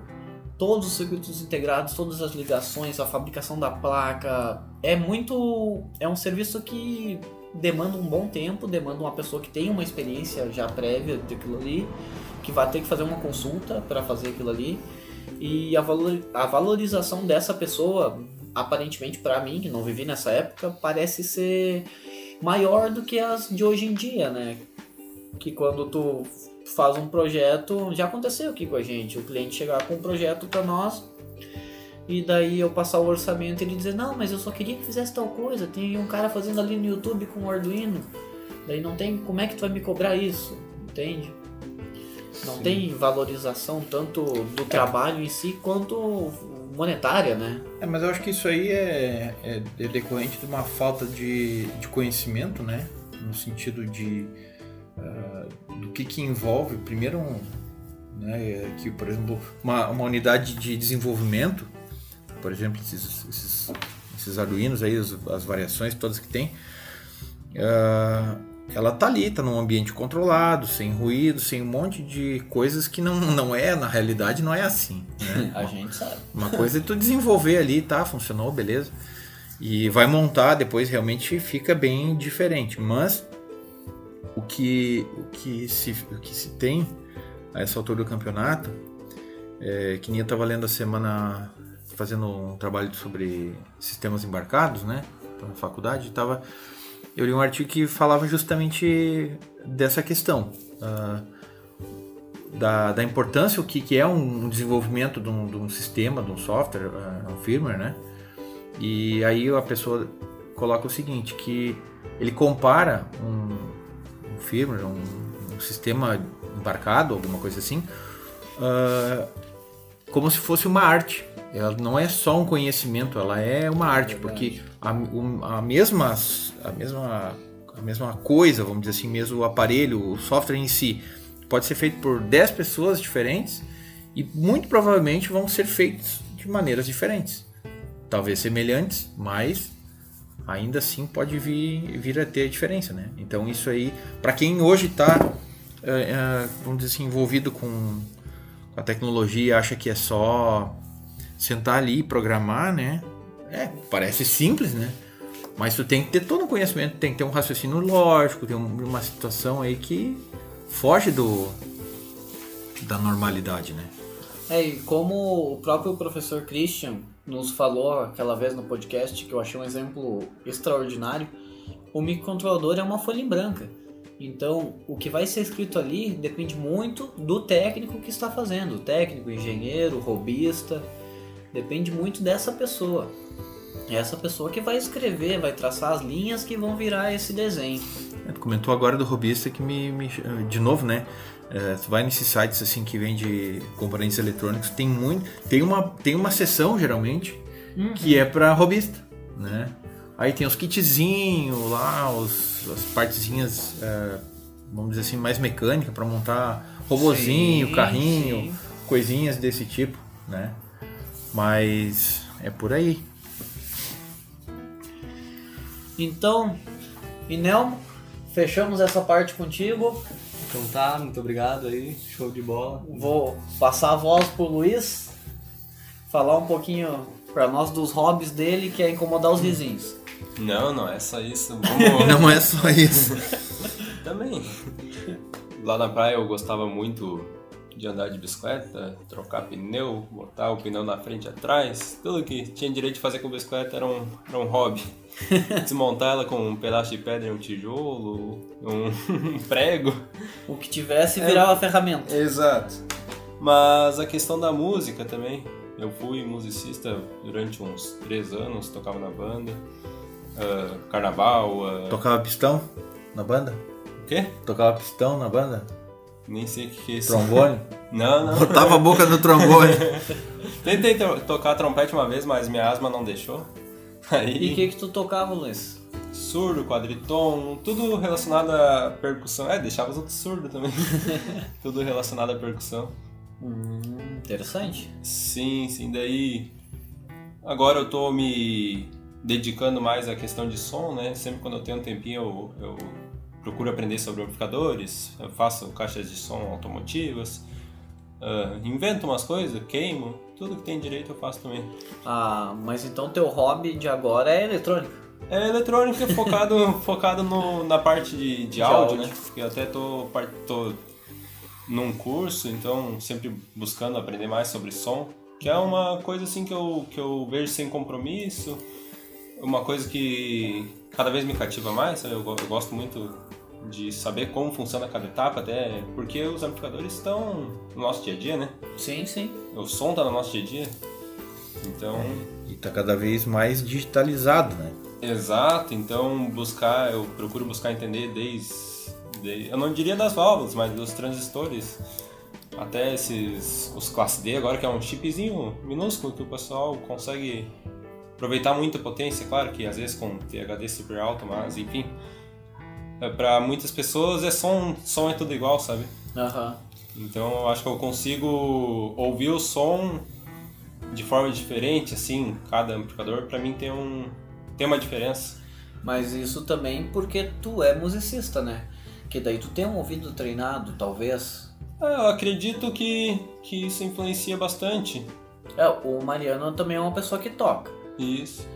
todos os circuitos integrados, todas as ligações, a fabricação da placa. É muito. É um serviço que demanda um bom tempo, demanda uma pessoa que tem uma experiência já prévia daquilo ali, que vai ter que fazer uma consulta para fazer aquilo ali. E a, valor, a valorização dessa pessoa, aparentemente para mim, que não vivi nessa época, parece ser maior do que as de hoje em dia, né? Que quando tu faz um projeto, já aconteceu aqui com a gente, o cliente chegar com um projeto para nós e daí eu passar o orçamento e ele dizer, não, mas eu só queria que fizesse tal coisa, tem um cara fazendo ali no YouTube com o Arduino, daí não tem, como é que tu vai me cobrar isso? Entende? Não Sim. tem valorização tanto do trabalho em si quanto monetária, né? É, mas eu acho que isso aí é, é decorrente de uma falta de, de conhecimento, né? No sentido de uh, que, que envolve, primeiro, um, né, que, por exemplo, uma, uma unidade de desenvolvimento, por exemplo, esses, esses, esses Arduinos aí, as, as, variações todas que tem, uh, ela tá ali, tá num ambiente controlado, sem ruído, sem um monte de coisas que não, não é, na realidade, não é assim. Né? [LAUGHS] A gente sabe. Uma coisa é tu desenvolver ali, tá, funcionou, beleza. E vai montar, depois realmente fica bem diferente. Mas o que, o que, se, o que se tem a essa altura do campeonato, é, que nem eu estava lendo a semana, fazendo um trabalho sobre sistemas embarcados, né, na faculdade, tava, eu li um artigo que falava justamente dessa questão, uh, da, da importância, o que, que é um desenvolvimento de um, de um sistema, de um software, uh, um firmware, né, e aí a pessoa coloca o seguinte, que ele compara um, firmware, um, um sistema embarcado, alguma coisa assim, uh, como se fosse uma arte. Ela não é só um conhecimento, ela é uma arte, porque a, a, mesma, a, mesma, a mesma coisa, vamos dizer assim, mesmo o aparelho, o software em si, pode ser feito por 10 pessoas diferentes e muito provavelmente vão ser feitos de maneiras diferentes. Talvez semelhantes, mas ainda assim pode vir, vir a ter diferença, né? Então isso aí, para quem hoje está, é, é, vamos dizer assim, envolvido com a tecnologia, acha que é só sentar ali e programar, né? É, parece simples, né? Mas tu tem que ter todo um conhecimento, tem que ter um raciocínio lógico, tem uma situação aí que foge do da normalidade, né? É, e como o próprio professor Christian nos falou aquela vez no podcast, que eu achei um exemplo extraordinário, o microcontrolador é uma folha em branca. Então, o que vai ser escrito ali depende muito do técnico que está fazendo. O técnico, engenheiro, robista, depende muito dessa pessoa. É essa pessoa que vai escrever, vai traçar as linhas que vão virar esse desenho. Tu comentou agora do robista que me, me de novo, né? É, tu vai nesses sites assim que vende componentes eletrônicos, tem muito, tem uma, tem uma seção geralmente uhum. que é para robista, né? Aí tem os kitzinhos lá, os, as partezinhas, é, vamos dizer assim, mais mecânica para montar robozinho, sim, carrinho, sim. coisinhas desse tipo, né? Mas é por aí. Então, Inelmo, fechamos essa parte contigo. Então tá, muito obrigado aí, show de bola. Vou passar a voz pro Luiz, falar um pouquinho pra nós dos hobbies dele, que é incomodar os vizinhos. Não, não é só isso. [LAUGHS] Vamos... não é só isso. Também. Lá na praia eu gostava muito de andar de bicicleta, trocar pneu, botar o pneu na frente e atrás. Tudo que tinha direito de fazer com bicicleta era um, era um hobby. [LAUGHS] Desmontar ela com um pedaço de pedra e um tijolo, [LAUGHS] um prego. O que tivesse virava é, ferramenta. Exato. Mas a questão da música também. Eu fui musicista durante uns três anos, tocava na banda. Uh, carnaval. Uh... Tocava pistão na banda? O quê? Tocava pistão na banda? Nem sei o que, que é isso. Trombone? [LAUGHS] não, não. Botava a boca no trombone. [LAUGHS] Tentei tocar trompete uma vez, mas minha asma não deixou. Aí... E o que que tu tocava, Luiz? Surdo, quadriton, tudo relacionado à percussão. É, deixava os outros surdos também. [LAUGHS] tudo relacionado à percussão. Hum, interessante. Sim, sim. Daí, agora eu tô me dedicando mais à questão de som, né? Sempre quando eu tenho um tempinho eu, eu procuro aprender sobre amplificadores, faço caixas de som automotivas, uh, invento umas coisas, queimo, tudo que tem direito eu faço também. Ah, mas então teu hobby de agora é eletrônica? É eletrônica focado, [LAUGHS] focado no, na parte de, de, de áudio, áudio, né? Porque eu até tô, tô num curso, então sempre buscando aprender mais sobre som, que é uma coisa assim que eu, que eu vejo sem compromisso, uma coisa que cada vez me cativa mais, eu, eu gosto muito de saber como funciona cada etapa, até porque os amplificadores estão no nosso dia a dia, né? Sim, sim. O som está no nosso dia a dia. Então. É, e está cada vez mais digitalizado, né? Exato, então buscar, eu procuro buscar entender desde, desde eu não diria das válvulas, mas dos transistores, até esses, os classe D agora que é um chipzinho minúsculo que o pessoal consegue aproveitar muita potência, claro que às vezes com THD super alto, mas enfim, para muitas pessoas é som, som é tudo igual, sabe? Uhum. Então eu acho que eu consigo ouvir o som de forma diferente, assim, cada amplificador para mim tem um tem uma diferença. Mas isso também porque tu é musicista, né? Que daí tu tem um ouvido treinado, talvez. É, eu acredito que, que isso influencia bastante. É, o Mariano também é uma pessoa que toca. Isso.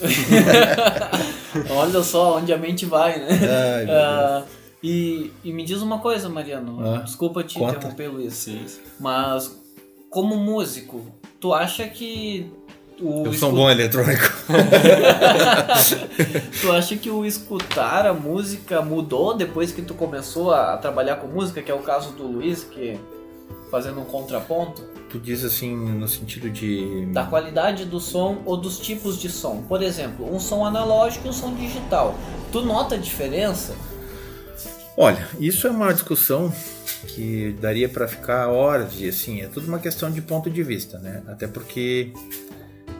[LAUGHS] Olha só onde a mente vai, né? Ai, uh, e, e, me diz uma coisa, Mariano. Ah, Desculpa te conta. interromper, Luiz. Sim. Mas, como músico, tu acha que. O Eu sou um bom eletrônico. [LAUGHS] tu acha que o escutar a música mudou depois que tu começou a trabalhar com música, que é o caso do Luiz, que fazendo um contraponto? Tu diz assim, no sentido de. Da qualidade do som ou dos tipos de som. Por exemplo, um som analógico e um som digital. Tu nota a diferença? Olha, isso é uma discussão que daria para ficar horas e assim, é tudo uma questão de ponto de vista, né? Até porque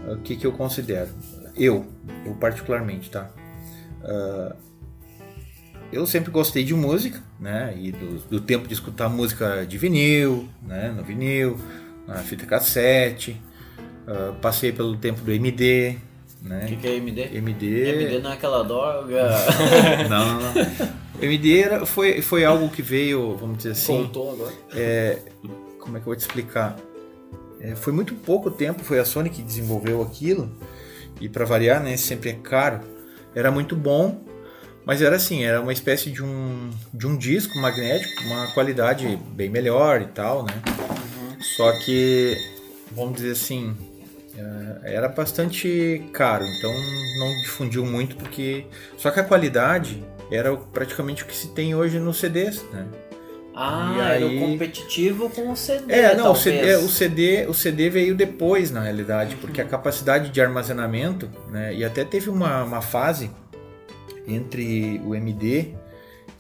o que, que eu considero? Eu, eu particularmente, tá? Uh, eu sempre gostei de música, né? E do, do, tempo de escutar música de vinil, né? No vinil, na fita cassete. Uh, passei pelo tempo do MD. Né? O que, que é MD? MD. MD não é aquela droga. [LAUGHS] não, não, não. MD era, foi, foi algo que veio, vamos dizer assim. Voltou agora. É, como é que eu vou te explicar? É, foi muito pouco tempo, foi a Sony que desenvolveu aquilo. E para variar, né, sempre é caro. Era muito bom, mas era assim, era uma espécie de um, de um disco magnético, uma qualidade bem melhor e tal, né? Só que, vamos dizer assim, é, era bastante caro, então não difundiu muito porque. Só que a qualidade era praticamente o que se tem hoje nos CDs, né? Ah, e era o competitivo com o CD. É, não, o CD, o CD, o CD veio depois, na realidade, uhum. porque a capacidade de armazenamento, né? E até teve uma, uma fase entre o MD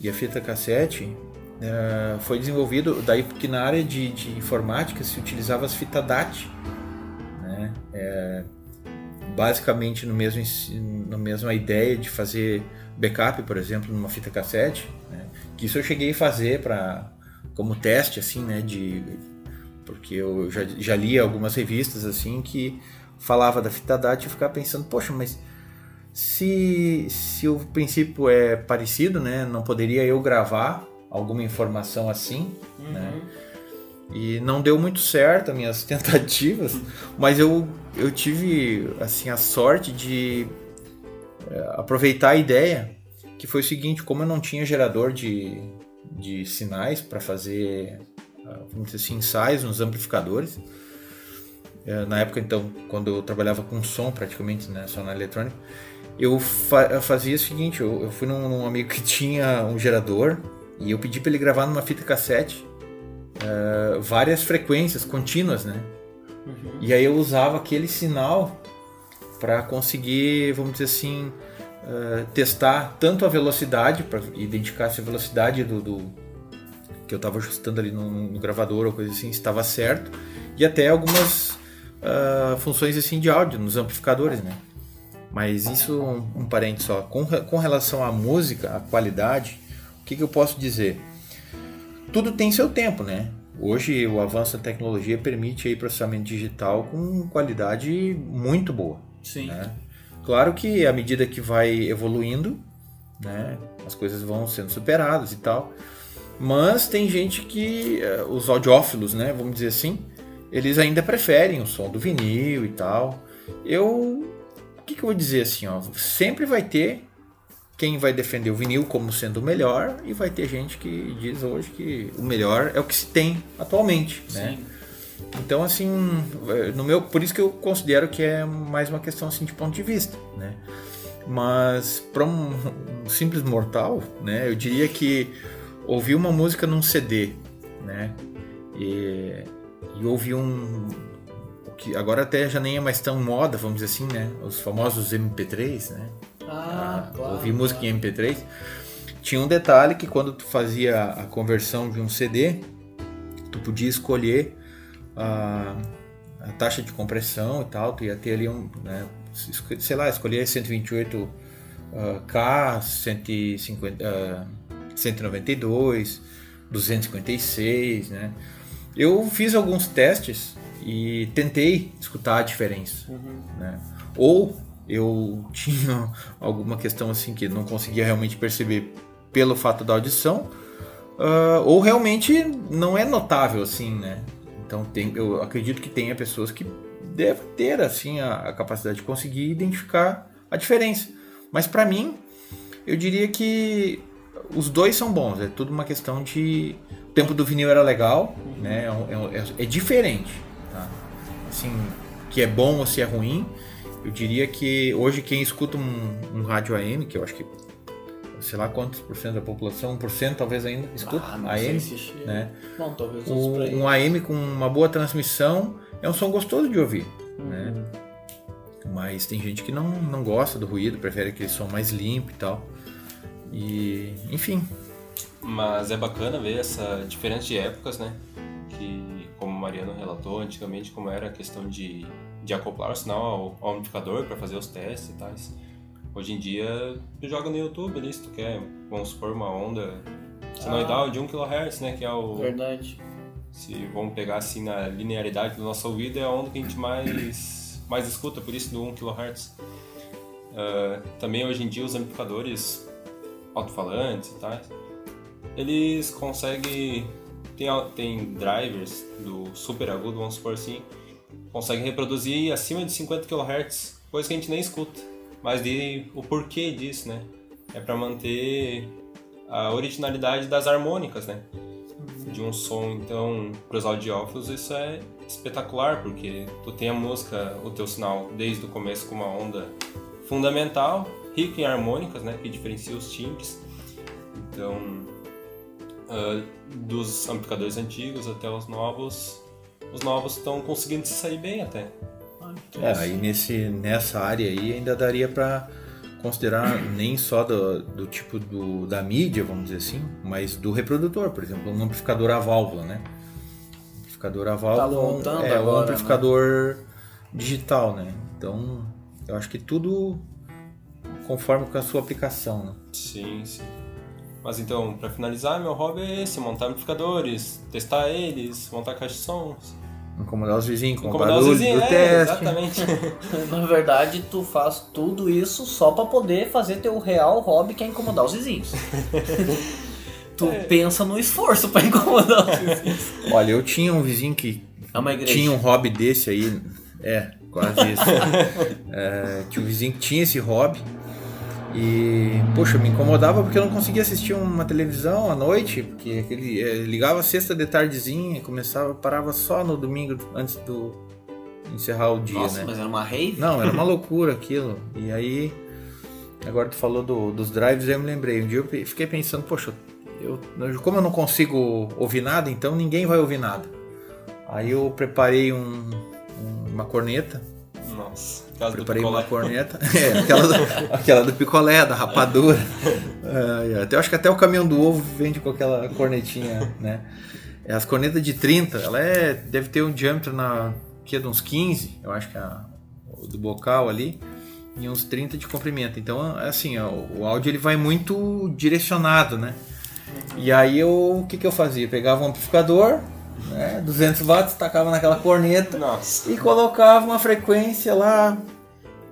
e a fita cassete uh, foi desenvolvido daí porque na área de, de informática se utilizava as fitas DAT, né? É, basicamente no mesmo na mesma ideia de fazer backup, por exemplo, numa fita cassete, né? que isso eu cheguei a fazer para como teste assim, né, de porque eu já, já li algumas revistas assim que falava da fita DAT e ficava pensando, poxa, mas se, se o princípio é parecido, né, não poderia eu gravar alguma informação assim, uhum. né? E não deu muito certo as minhas [LAUGHS] tentativas, mas eu, eu tive assim a sorte de é, aproveitar a ideia, que foi o seguinte, como eu não tinha gerador de, de sinais para fazer ah, vamos dizer assim, ensaios nos amplificadores, é, na época então, quando eu trabalhava com som praticamente, né, só na eletrônica, eu, fa eu fazia o seguinte, eu, eu fui num, num, amigo que [LAUGHS] tinha um gerador e eu pedi para ele gravar numa fita cassete uh, várias frequências contínuas, né? Uhum. E aí eu usava aquele sinal para conseguir, vamos dizer assim, uh, testar tanto a velocidade, para identificar se a velocidade do, do que eu estava ajustando ali no, no, gravador ou coisa assim estava certo, e até algumas uh, funções assim de áudio nos amplificadores, né? Mas isso um, um parente só. Com, com relação à música, à qualidade, que, que eu posso dizer? Tudo tem seu tempo, né? Hoje o avanço da tecnologia permite aí processamento digital com qualidade muito boa. Sim. Né? Claro que à medida que vai evoluindo, né, as coisas vão sendo superadas e tal. Mas tem gente que, eh, os audiófilos, né, vamos dizer assim, eles ainda preferem o som do vinil e tal. Eu, o que, que eu vou dizer assim, ó, sempre vai ter quem vai defender o vinil como sendo o melhor e vai ter gente que diz hoje que o melhor é o que se tem atualmente, né? Sim. Então assim, no meu, por isso que eu considero que é mais uma questão assim de ponto de vista, né? Mas para um, um simples mortal, né, eu diria que ouvir uma música num CD, né? E e houve um que agora até já nem é mais tão moda, vamos dizer assim, né? Os famosos MP3, né? Ah, claro, ouvir música em MP3. Tinha um detalhe que quando tu fazia a conversão de um CD, tu podia escolher a, a taxa de compressão e tal, tu ia ter ali um, né, sei lá, escolher 128 uh, K, 150, uh, 192, 256, né? Eu fiz alguns testes e tentei escutar a diferença. Uhum. Né? Ou eu [LAUGHS] tinha alguma questão assim que não conseguia realmente perceber pelo fato da audição, uh, ou realmente não é notável assim, né? Então tem, eu acredito que tenha pessoas que devem ter assim a, a capacidade de conseguir identificar a diferença. Mas para mim, eu diria que os dois são bons. É tudo uma questão de tempo do vinil era legal, né? É, é, é, é, diferente, tá? Assim, que é bom ou se é ruim. Eu diria que hoje quem escuta um, um rádio AM, que eu acho que sei lá quantos por cento da população, 1% talvez ainda escuta ah, AM, se né? Bom, talvez o, um AM com uma boa transmissão é um som gostoso de ouvir, uhum. né? Mas tem gente que não, não gosta do ruído, prefere aquele som mais limpo e tal. E, enfim, mas é bacana ver essa diferença de épocas, né? Que, como o Mariano relatou, antigamente como era a questão de, de acoplar o sinal ao, ao amplificador para fazer os testes e tais. Hoje em dia, tu joga no YouTube ali, se tu quer, vamos supor, uma onda sinoidal ah, de 1 kHz, né? Que é o... Verdade. Se vamos pegar assim na linearidade do nosso ouvido, é a onda que a gente mais, mais escuta, por isso do 1 kHz. Uh, também hoje em dia os amplificadores alto-falantes e tal, eles conseguem. Tem, tem drivers do super agudo, vamos supor assim, conseguem reproduzir acima de 50 kHz, coisa que a gente nem escuta. Mas de, o porquê disso, né? É para manter a originalidade das harmônicas, né? De um som. Então, para os audiófilos, isso é espetacular, porque tu tem a música, o teu sinal, desde o começo com uma onda fundamental, rica em harmônicas, né? Que diferencia os timbres. Então, uh, dos amplificadores antigos até os novos, os novos estão conseguindo se sair bem até. Ah, é, aí nesse, nessa área aí ainda daria para considerar nem só do, do tipo do, da mídia, vamos dizer assim, mas do reprodutor, por exemplo, um amplificador a válvula, né? amplificador a válvula tá é agora, um amplificador né? digital, né? Então, eu acho que tudo conforme com a sua aplicação, né? Sim, sim. Mas então, para finalizar, meu hobby é esse: montar amplificadores, testar eles, montar caixa de sons. Incomodar os vizinhos com Incomodar barulho os vizinhos, do é, teste. Exatamente. [LAUGHS] Na verdade, tu faz tudo isso só para poder fazer teu real hobby, que é incomodar os vizinhos. [LAUGHS] tu é. pensa no esforço pra incomodar os vizinhos. Olha, eu tinha um vizinho que é tinha um hobby desse aí. É, quase isso. [LAUGHS] é, tinha um vizinho que tinha esse hobby. E, poxa, me incomodava porque eu não conseguia assistir uma televisão à noite, porque ele é, ligava sexta de tardezinha, começava, parava só no domingo antes do encerrar o dia, Nossa, né? mas era uma rave? Não, era uma [LAUGHS] loucura aquilo. E aí, agora tu falou do, dos drives, eu me lembrei. Um dia eu fiquei pensando, poxa, eu, como eu não consigo ouvir nada, então ninguém vai ouvir nada. Aí eu preparei um, um, uma corneta. Preparei uma corneta. [LAUGHS] É, aquela do, aquela do picolé, da rapadura. É, até, acho que até o caminhão do ovo vende com aquela cornetinha, né? É, as cornetas de 30, ela é, deve ter um diâmetro na, que é de uns 15, eu acho que é a, do bocal ali, e uns 30 de comprimento. Então, assim, ó, o áudio ele vai muito direcionado, né? E aí eu, o que, que eu fazia? Eu pegava um amplificador, né, 200 watts, tacava naquela corneta Nossa. e colocava uma frequência lá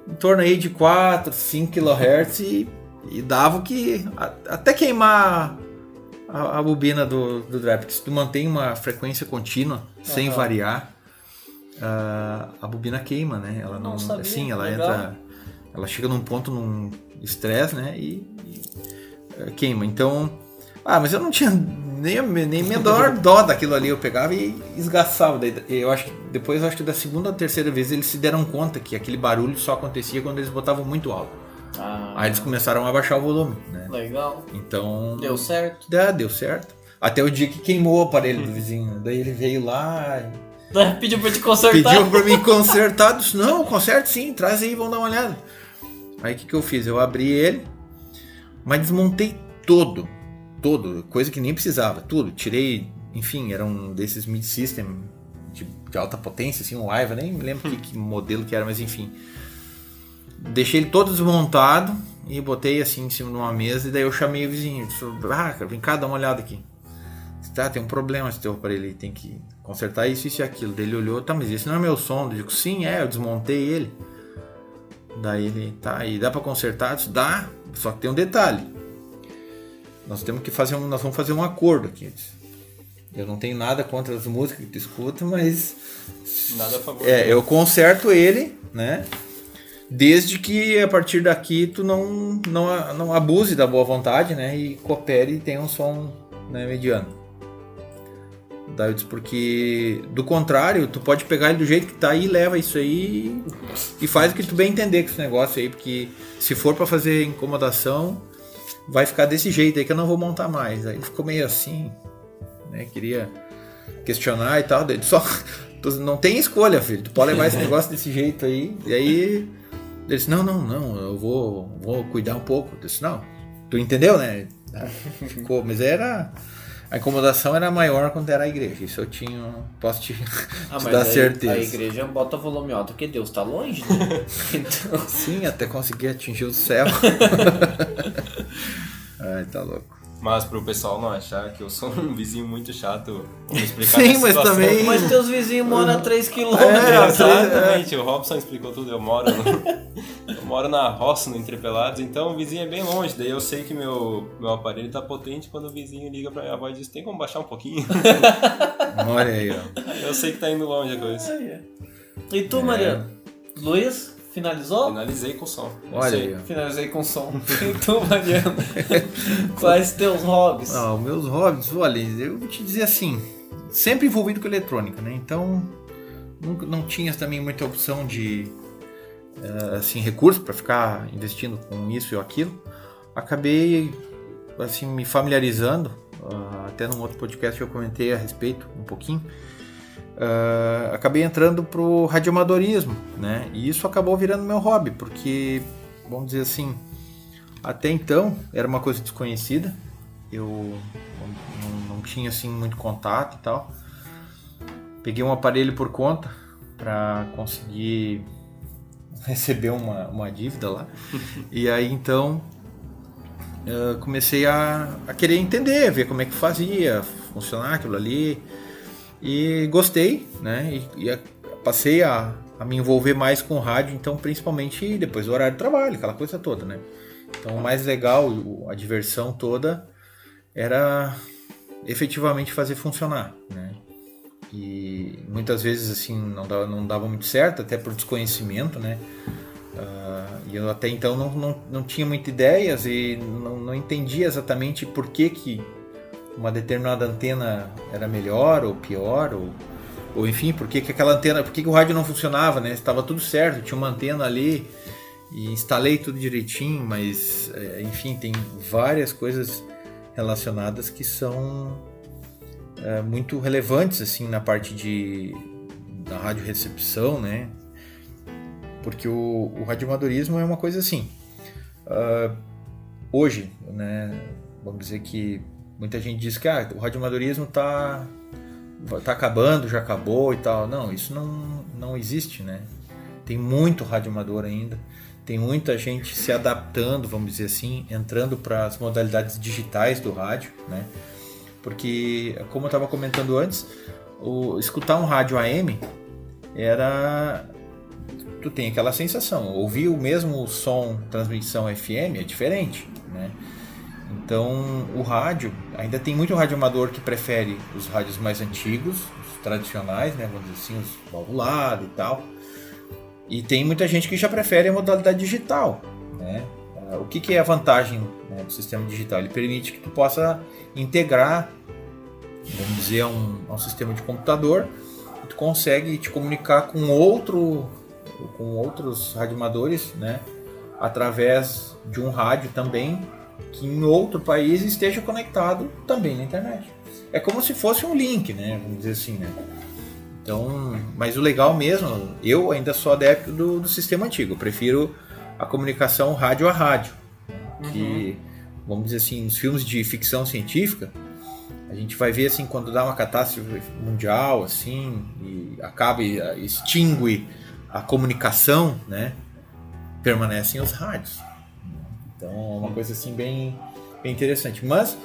em torno aí de 4, 5 kHz e, e dava o que até queimar a, a bobina do, do drive, porque se tu mantém uma frequência contínua sem uhum. variar, a, a bobina queima, né? Ela não, não assim, ela legal. entra, ela chega num ponto num estresse, né? E, e uh, queima. Então, ah, mas eu não tinha nem, nem menor [LAUGHS] dó daquilo ali. Eu pegava e esgaçava. Eu acho que depois, eu acho que da segunda ou terceira vez eles se deram conta que aquele barulho só acontecia quando eles botavam muito alto. Ah, Aí eles começaram a baixar o volume, né? Legal. Então. Deu certo? Dá, deu certo. Até o dia que queimou o aparelho do vizinho. Daí ele veio lá. E... [LAUGHS] Pediu pra te consertar. Pediu pra mim consertar. Disse, não, conserte sim, traz aí, vamos dar uma olhada. Aí o que, que eu fiz? Eu abri ele, mas desmontei todo todo, coisa que nem precisava, tudo. Tirei, enfim, era um desses mid-system de, de, alta potência, assim, um Aiva, nem me lembro que, que, modelo que era, mas enfim. Deixei ele todo desmontado e botei assim em cima de uma mesa e daí eu chamei o vizinho. Disse, ah, cara, vem cá, dá uma olhada aqui. Tá, tem um problema esse teu aparelho, tem que consertar isso, isso e aquilo. Daí ele olhou, tá, mas esse não é meu som. Eu digo, sim, é, eu desmontei ele. Daí ele, tá, e dá para consertar? Eu disse, dá, só que tem um detalhe nós temos que fazer um, nós vamos fazer um acordo aqui. Eu não tenho nada contra as músicas que tu escuta, mas nada a favor. É, eu conserto ele, né? Desde que a partir daqui tu não, não, não abuse da boa vontade, né? E coopere e tenha um som né, mediano. Daí eu disse, porque do contrário, tu pode pegar ele do jeito que tá aí, leva isso aí e faz o que tu bem entender com esse negócio aí, porque se for para fazer incomodação, vai ficar desse jeito aí que eu não vou montar mais. Aí ele ficou meio assim, né? Queria questionar e tal. Ele só [LAUGHS] não tem escolha, filho. Tu pode levar esse [LAUGHS] negócio desse jeito aí. E aí ele disse: Não, não, não, eu vou, vou cuidar um pouco. Eu disse: Não, tu entendeu, né? [LAUGHS] Ficou, mas era. A incomodação era maior quando era a igreja. Isso eu tinha. Posso te, ah, te dar certeza. A igreja bota volume alto porque Deus está longe, né? [LAUGHS] então... Sim, até conseguir atingir o céu. [LAUGHS] Ai, tá louco. Mas pro pessoal não achar que eu sou [LAUGHS] um vizinho muito chato, vou explicar Sim, mas também. Mas teus vizinhos moram a 3km. É, exatamente, é. o Robson explicou tudo. Eu moro, no... [LAUGHS] eu moro na roça, no Entrepelados, então o vizinho é bem longe. Daí eu sei que meu, meu aparelho tá potente quando o vizinho liga pra minha avó e diz: tem como baixar um pouquinho? [LAUGHS] Olha aí, ó. Eu sei que tá indo longe a coisa. E tu, é. Mariana? Luiz? Finalizou? Finalizei com som. Olha aí. Finalizei com som. [LAUGHS] então, Mariano, [LAUGHS] quais teus hobbies? Ah, os meus hobbies, olha, eu vou te dizer assim, sempre envolvido com eletrônica, né? Então, nunca, não tinha também muita opção de, uh, assim, recurso para ficar investindo com isso e aquilo. Acabei, assim, me familiarizando, uh, até num outro podcast eu comentei a respeito um pouquinho, uh, acabei entrando pro radioamadorismo, né? E isso acabou virando meu hobby, porque, vamos dizer assim, até então era uma coisa desconhecida, eu não, não tinha assim muito contato e tal. Peguei um aparelho por conta para conseguir [LAUGHS] receber uma, uma dívida lá. [LAUGHS] e aí então uh, comecei a, a, querer entender, ver como é que fazia, funcionar aquilo ali. E gostei, né? E, e passei a, a, me envolver mais com rádio, então principalmente depois do horário de trabalho, aquela coisa toda, né? Então o mais legal, a diversão toda era efetivamente fazer funcionar, né? E muitas vezes assim não dava, não dava muito certo, até por desconhecimento, né? Uh, e eu até então não, não, não tinha muitas ideias e não, não entendia exatamente por que, que uma determinada antena era melhor ou pior, ou, ou enfim, por que, que aquela antena, por que, que o rádio não funcionava, né? Estava tudo certo, tinha uma antena ali e instalei tudo direitinho, mas é, enfim, tem várias coisas relacionadas que são é, muito relevantes assim na parte de da rádio recepção, né? Porque o, o radioamadorismo é uma coisa assim. Uh, hoje, né? Vamos dizer que muita gente diz que ah, o radioamadorismo está tá acabando, já acabou e tal. Não, isso não, não existe, né? Tem muito radioamador ainda. Tem muita gente se adaptando, vamos dizer assim, entrando para as modalidades digitais do rádio, né? Porque, como eu estava comentando antes, o, escutar um rádio AM era. Tu tem aquela sensação. Ouvir o mesmo som, transmissão FM é diferente, né? Então, o rádio, ainda tem muito rádio amador que prefere os rádios mais antigos, os tradicionais, né? Vamos dizer assim, os valvulados e tal. E tem muita gente que já prefere a modalidade digital, né? O que, que é a vantagem né, do sistema digital? Ele permite que tu possa integrar, vamos dizer, a um, um sistema de computador, tu consegue te comunicar com outro, com outros radioamadores, né? Através de um rádio também que em outro país esteja conectado também na internet. É como se fosse um link, né? Vamos dizer assim, né? Então, mas o legal mesmo, eu ainda sou adepto do, do sistema antigo. Eu prefiro a comunicação rádio a rádio. Uhum. Que, vamos dizer assim, nos filmes de ficção científica, a gente vai ver assim quando dá uma catástrofe mundial assim e acaba e extingue a comunicação, né? Permanecem os rádios. Então, é uma coisa assim bem, bem interessante. Mas,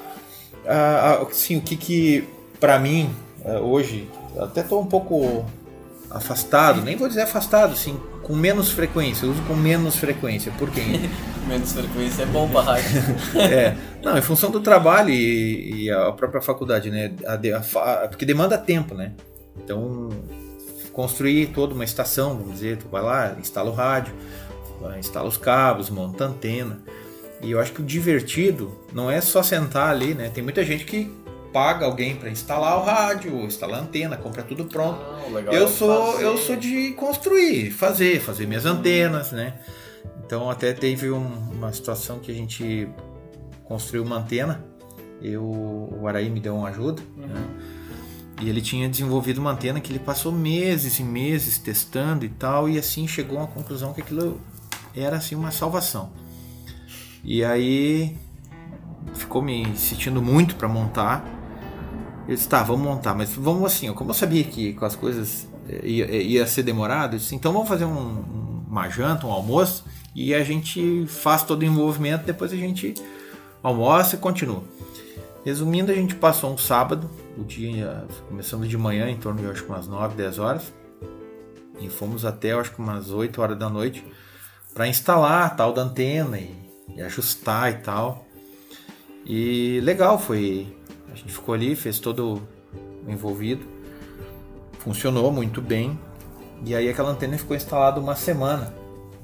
assim, o que que para mim eh, hoje até estou um pouco afastado, nem vou dizer afastado, assim, com menos frequência. Uso com menos frequência. Por quê? [LAUGHS] menos frequência é bom para [LAUGHS] é, não, em função do trabalho e, e a própria faculdade, né? A, a, porque demanda tempo, né? Então, construir toda uma estação, vamos dizer, tu vai lá, instala o rádio, instala os cabos, monta a antena. E eu acho que o divertido não é só sentar ali, né? Tem muita gente que paga alguém para instalar o rádio, instalar a antena, compra tudo pronto. Ah, eu sou fazer. eu sou de construir, fazer, fazer minhas antenas, né? Então até teve um, uma situação que a gente construiu uma antena. Eu, o Araí me deu uma ajuda, uhum. né? E ele tinha desenvolvido uma antena que ele passou meses e meses testando e tal, e assim chegou a uma conclusão que aquilo era assim uma salvação. E aí ficou me insistindo muito para montar. Eu disse, tá, vamos montar, mas vamos assim, como eu sabia que com as coisas eh, ia, eh, ia ser demorado, eu disse, então vamos fazer um, uma janta, um almoço, e a gente faz todo o envolvimento, depois a gente almoça e continua. Resumindo, a gente passou um sábado, o dia começando de manhã, em torno de acho que umas 9, 10 horas, e fomos até acho que umas 8 horas da noite para instalar a tal da antena e, e ajustar e tal. E legal, foi. A gente ficou ali, fez todo o envolvido. Funcionou muito bem. E aí aquela antena ficou instalada uma semana.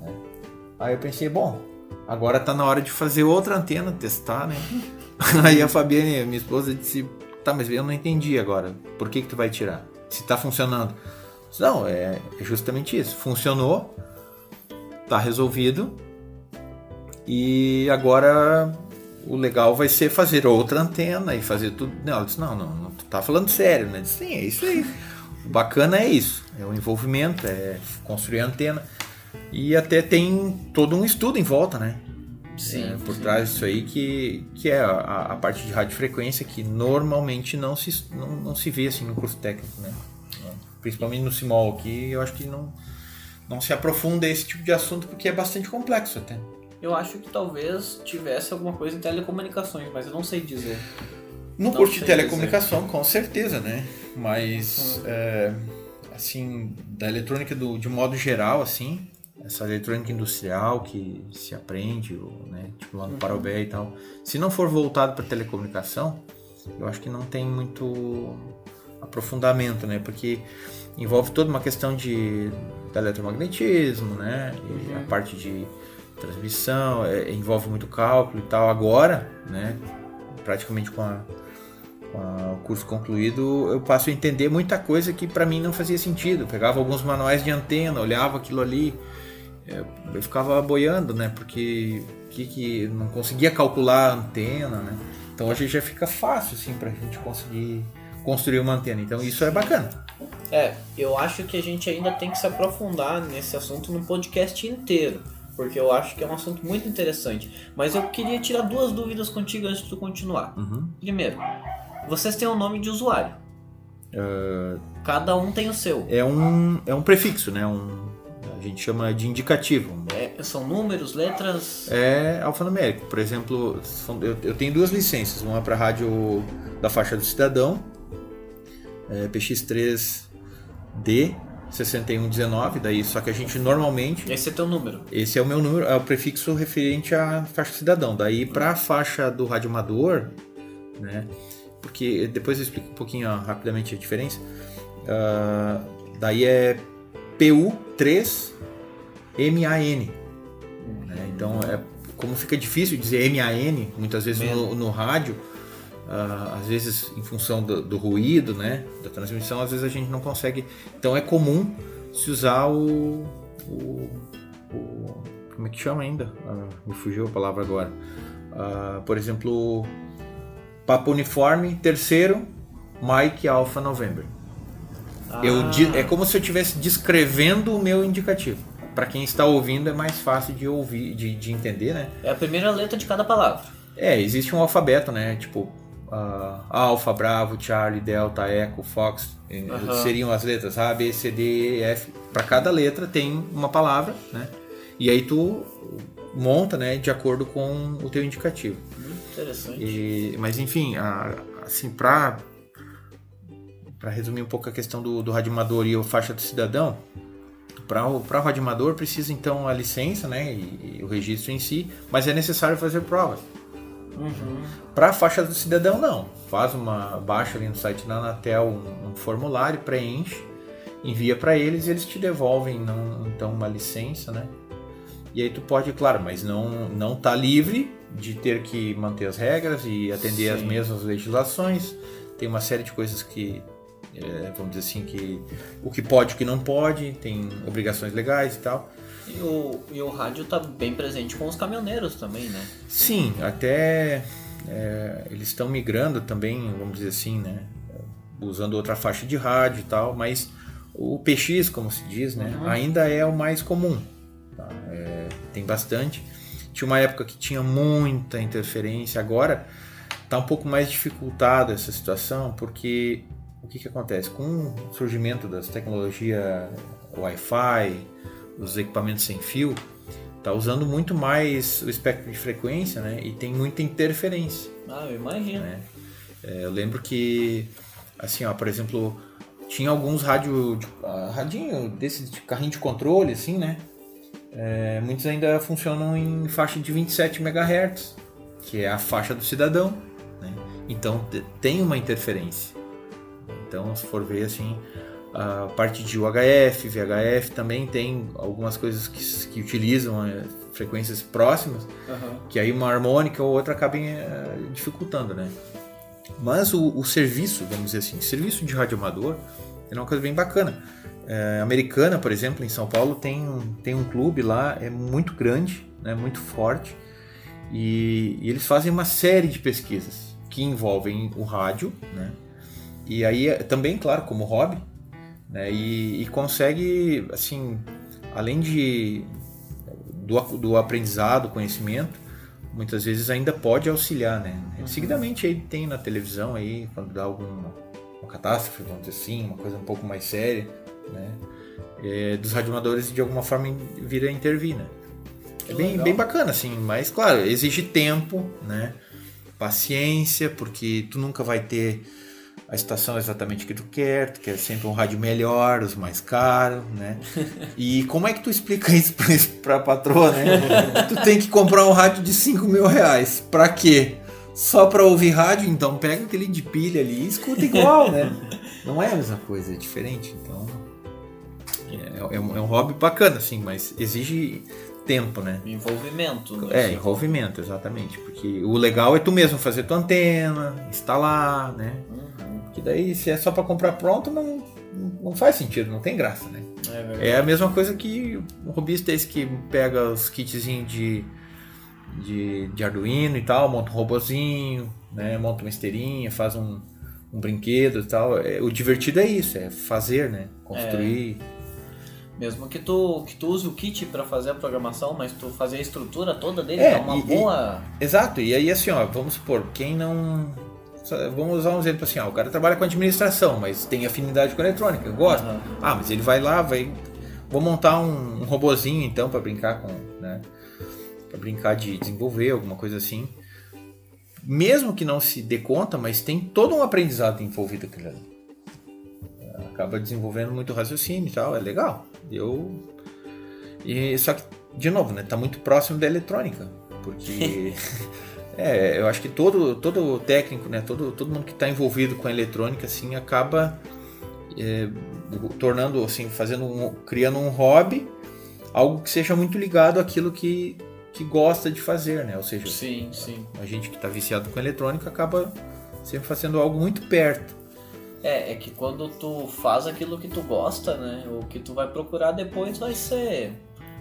Né? Aí eu pensei, bom, agora tá na hora de fazer outra antena, testar, né? [LAUGHS] aí a Fabiane, minha esposa, disse, tá, mas eu não entendi agora. Por que que tu vai tirar? Se tá funcionando. Não, é, é justamente isso. Funcionou, tá resolvido. E agora o legal vai ser fazer outra antena e fazer tudo. Não, ela disse, não, não, não tu tá falando sério, né? disse, sim, é isso aí. O bacana é isso, é o envolvimento, é construir a antena. E até tem todo um estudo em volta, né? Sim, é, por sim. trás disso aí que, que é a, a parte de radiofrequência que normalmente não se, não, não se vê assim no curso técnico, né? Principalmente no CIMOL aqui, eu acho que não, não se aprofunda esse tipo de assunto porque é bastante complexo até. Eu acho que talvez tivesse alguma coisa em telecomunicações, mas eu não sei dizer. No curso de telecomunicação, dizer. com certeza, né? Mas, hum. é, assim, da eletrônica do, de modo geral, assim, essa eletrônica industrial que se aprende, né, tipo lá no Parobé e tal, se não for voltado para telecomunicação, eu acho que não tem muito aprofundamento, né? Porque envolve toda uma questão de, de eletromagnetismo, né? E a parte de transmissão, é, envolve muito cálculo e tal. Agora, né? Praticamente com, a, com a, o curso concluído, eu passo a entender muita coisa que para mim não fazia sentido. Eu pegava alguns manuais de antena, olhava aquilo ali, é, eu ficava boiando, né? Porque que, que não conseguia calcular a antena, né? Então hoje já fica fácil assim para a gente conseguir construir uma antena. Então isso é bacana. É, eu acho que a gente ainda tem que se aprofundar nesse assunto no podcast inteiro, porque eu acho que é um assunto muito interessante. Mas eu queria tirar duas dúvidas contigo antes de tu continuar. Uhum. Primeiro, vocês têm um nome de usuário. Uh, Cada um tem o seu. é um é um prefixo, né? Um a gente chama de indicativo. É, são números, letras. É alfanumérico. Por exemplo, são- eu, eu tenho duas licenças, uma para rádio da faixa do cidadão, é, PX3D 6119, daí só que a gente normalmente Esse é teu número. esse é o meu número, é o prefixo referente à faixa cidadão. Daí para a faixa do rádio amador, né? Porque depois eu explico um pouquinho ó, rapidamente a diferença. Ah, daí é PU3MAN. Né? Então é como fica difícil dizer MAN muitas vezes no, no rádio, ah, às vezes em função do, do ruído, né, da transmissão, às vezes a gente não consegue. Então é comum se usar o, o, o- como é que chama ainda? Ah, me fugiu a palavra agora. Ah, por exemplo, Papa Uniforme, terceiro, Mike Alpha November. Eu Ah. di- é como se eu estivesse descrevendo o meu indicativo. Para quem está ouvindo é mais fácil de ouvir, de, de entender, né? É a primeira letra de cada palavra. É, existe um alfabeto, né? Tipo, ah, Alfa, Bravo, Charlie, Delta, Echo, Fox. Aham. Seriam as letras A, B, C, D, E, F. Para cada letra tem uma palavra, né? E aí tu monta, né? De acordo com o teu indicativo. Muito interessante. E- mas enfim, a- assim, para para resumir um pouco a questão do, do radioamador e o faixa do cidadão, para o pra radioamador precisa então a licença, né, e, e o registro em si, mas é necessário fazer provas. Uhum. Para a faixa do cidadão não, faz uma baixa ali no site da Anatel um, um formulário, preenche, envia para eles e eles te devolvem não, então uma licença, né? E aí tu pode, claro, mas não não tá livre de ter que manter as regras e atender Sim. mesmas legislações. Tem uma série de coisas que é, vamos dizer assim que o que pode, o que não pode, tem obrigações legais e tal. E o, e o rádio tá bem presente com os caminhoneiros também, né? Sim, até é, eles estão migrando também, vamos dizer assim, né? Usando outra faixa de rádio e tal, mas o PX, como se diz, né? Ainda é o mais comum. tá? É, tem bastante. Tinha uma época que tinha muita interferência, agora está um pouco mais dificultada essa situação, porque o que, que acontece? Com o surgimento das tecnologias Wi-Fi, os equipamentos sem fio, tá usando muito mais o espectro de frequência, né? E tem muita interferência. Ah, eu imagino. né? É, eu lembro que, assim, ó, por exemplo, tinha alguns rádio, de- ah, radinho desse de carrinho de controle, assim, né? É, muitos ainda funcionam em faixa de 27 MHz, que é a faixa do cidadão, né? Então te- tem uma interferência. Então, se for ver assim, a parte de UHF, VHF também tem algumas coisas que, que utilizam eh, frequências próximas, Aham. que aí uma harmônica ou outra acabem eh, dificultando, né? Mas o, o serviço, vamos dizer assim, serviço de radioamador é uma coisa bem bacana. É, Americana, por exemplo, em São Paulo tem, um- tem um clube lá, é muito grande, né, muito forte, e, e eles fazem uma série de pesquisas que envolvem o rádio, né? E aí é- também, claro, como hobby, né? E, e consegue, assim, além de do, do aprendizado, conhecimento, muitas vezes ainda pode auxiliar, né? Seguidamente aí tem na televisão aí, quando dá alguma uma catástrofe, vamos dizer assim, uma coisa um pouco mais séria, né? É, dos radioamadores de alguma forma vir a intervir, né? É bem, legal. bem bacana, assim, mas claro, exige tempo, né? Paciência, porque tu nunca vai ter a estação exatamente que tu quer, tu quer sempre um rádio melhor, os mais caros, né? [LAUGHS] E como é que tu explica isso pra, pra patroa, né? tu tem que comprar um rádio de 5 mil reais. Pra quê? Só pra ouvir rádio? Então pega aquele de pilha ali e escuta igual, né? Não é a mesma coisa, é diferente. Então é, é, um, é um hobby bacana, assim, mas exige tempo, né? Envolvimento. Né? É, envolvimento, exatamente. Porque o legal é tu mesmo fazer tua antena, instalar, né? Uhum. Que daí, se é só para comprar pronto, não, não faz sentido, não tem graça, né? É, é a mesma coisa que o robista esse que pega os kitzinhos de, de, de Arduino e tal, monta um robozinho, né? Monta uma esteirinha, faz um, um brinquedo e tal. É, o divertido é isso, é fazer, né? Construir. É. Mesmo que tu, que tu use o kit para fazer a programação, mas tu fazer a estrutura toda dele é, uma e, boa. E, exato, e aí assim, ó, vamos supor, quem não. Vamos usar um exemplo assim, ó, o cara trabalha com administração, mas tem afinidade com eletrônica, gosta. Uhum. Ah, mas ele vai lá, vai. Vou montar um, um robozinho então para brincar com. Né, para brincar de desenvolver, alguma coisa assim. Mesmo que não se dê conta, mas tem todo um aprendizado envolvido aquilo ali acaba desenvolvendo muito raciocínio e tal, é legal. Eu e só que de novo, né, tá muito próximo da eletrônica, porque [LAUGHS] é, eu acho que todo todo técnico, né, todo todo mundo que está envolvido com a eletrônica assim acaba é, tornando assim, fazendo um, criando um hobby, algo que seja muito ligado àquilo que que gosta de fazer, né? Ou seja, sim, sim. a gente que está viciado com eletrônica acaba sempre fazendo algo muito perto. É, é que quando tu faz aquilo que tu gosta, né? O que tu vai procurar depois vai ser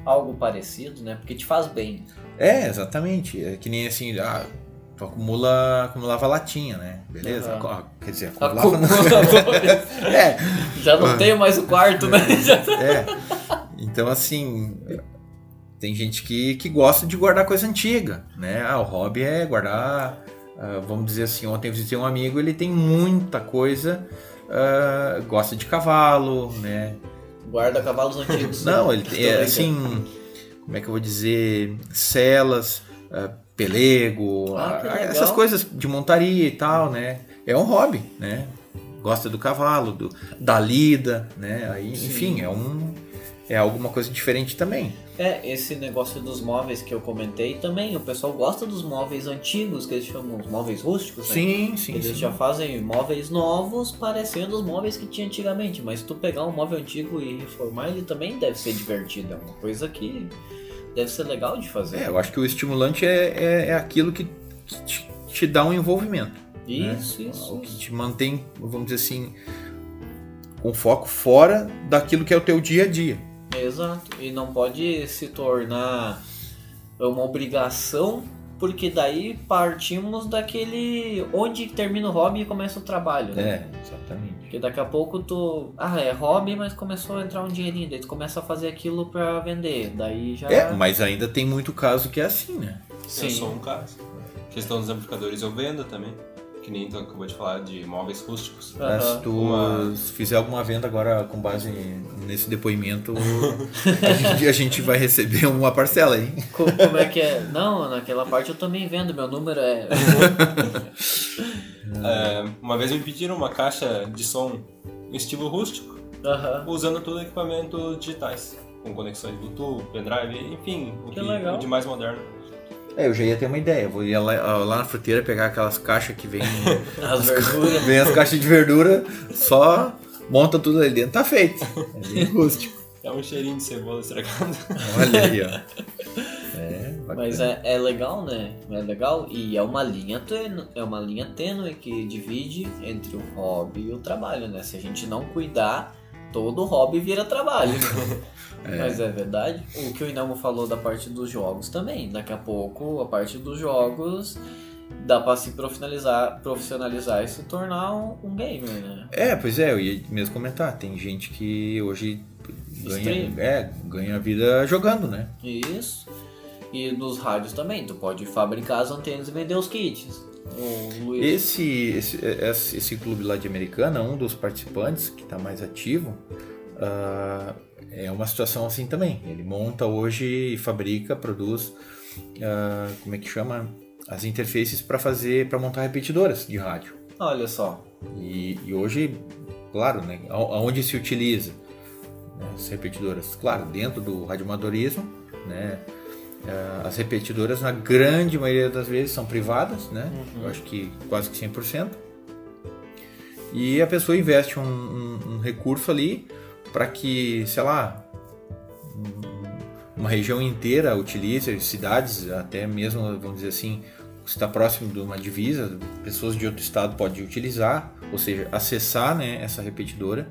algo parecido, né? Porque te faz bem. É, exatamente. É que nem assim, ah, tu acumula, acumulava latinha, né? Beleza? Uhum. Quer dizer, acumulava... [LAUGHS] é. Já não tenho mais o quarto, né? é. Então, assim, tem gente que, que gosta de guardar coisa antiga, né? Ah, o hobby é guardar Uh, vamos dizer assim, ontem eu visitei um amigo, ele tem muita coisa, uh, gosta de cavalo, né? Guarda cavalos antigos. [LAUGHS] Não, ele tem, é, assim, como é que eu vou dizer, celas, uh, pelego, ah, essas coisas de montaria e tal, né? É um hobby, né? Gosta do cavalo, do, da lida, né? Aí, enfim, é um é alguma coisa diferente também. É, esse negócio dos móveis que eu comentei também, o pessoal gosta dos móveis antigos, que eles chamam os móveis rústicos, né? Sim, sim. Eles sim. já fazem móveis novos parecendo os móveis que tinha antigamente, mas se tu pegar um móvel antigo e reformar, ele também deve ser divertido, é uma coisa que deve ser legal de fazer. É, eu acho que o estimulante é, é, é aquilo que, que te, te, dá um envolvimento. Né? Isso, né? isso. O que te mantém, vamos dizer assim, com foco fora daquilo que é o teu dia a dia. Exato. E não pode se tornar uma obrigação, porque daí partimos daquele onde termina o hobby e começa o trabalho, né? É, exatamente. Porque daqui a pouco tu, ah, é hobby, mas começou a entrar um dinheirinho, daí tu começa a fazer aquilo para vender, daí já É, mas ainda tem muito caso que é assim, né? Sim. Eu sou um caso. Questão dos amplificadores eu vendo também que nem tu acabou de falar de móveis rústicos. Uhum. Se tu Uma... fizer alguma venda agora com base nesse depoimento, [LAUGHS] a, gente, a, gente, vai receber uma parcela aí. Como é que é? Não, naquela parte eu também vendo, meu número é. [LAUGHS] é uma vez me pediram uma caixa de som estilo rústico, uhum. usando todo equipamento digitais, com conexões Bluetooth, pendrive, enfim, o que, que o de mais moderno. É, eu já ia ter uma ideia. Eu vou ir lá, lá na fruteira pegar aquelas caixas que vem. [LAUGHS] as verduras. Vem as caixas de verdura, só monta tudo ali dentro. Tá feito. É bem [LAUGHS] rústico. É um cheirinho de cebola estragado. Olha aí, ó. [LAUGHS] É, Mas é, é legal, né? É legal e é uma linha tênue, é uma linha tênue que divide entre o hobby e o trabalho, né? Se a gente não cuidar, todo hobby vira trabalho. [LAUGHS] É. Mas é verdade. O que o Inamo falou da parte dos jogos também. Daqui a pouco, a parte dos jogos dá pra se profissionalizar, profissionalizar e se tornar um, um gamer, né? É, pois é, eu ia mesmo comentar. Tem gente que hoje ganha, é, ganha vida jogando, né? Isso. E nos rádios também, tu pode fabricar as antenas e vender os kits. Esse, esse, esse, esse, clube lá de Americana, um dos participantes que está mais ativo, uh, é uma situação assim também. Ele monta hoje e fabrica, produz, uh, como é que chama? As interfaces para fazer, para montar repetidoras de rádio. Olha só. E, e hoje, claro, né, aonde se utiliza né, as repetidoras? Claro, dentro do radioamadorismo, né, é, as repetidoras, na grande maioria das vezes, são privadas, né? Uhum. Eu acho que quase que 100%. E a pessoa investe um, um, um recurso ali para que, sei lá, uma região inteira utilize, cidades, até mesmo, vamos dizer assim, está próximo de uma divisa, pessoas de outro estado podem utilizar, ou seja, acessar né, essa repetidora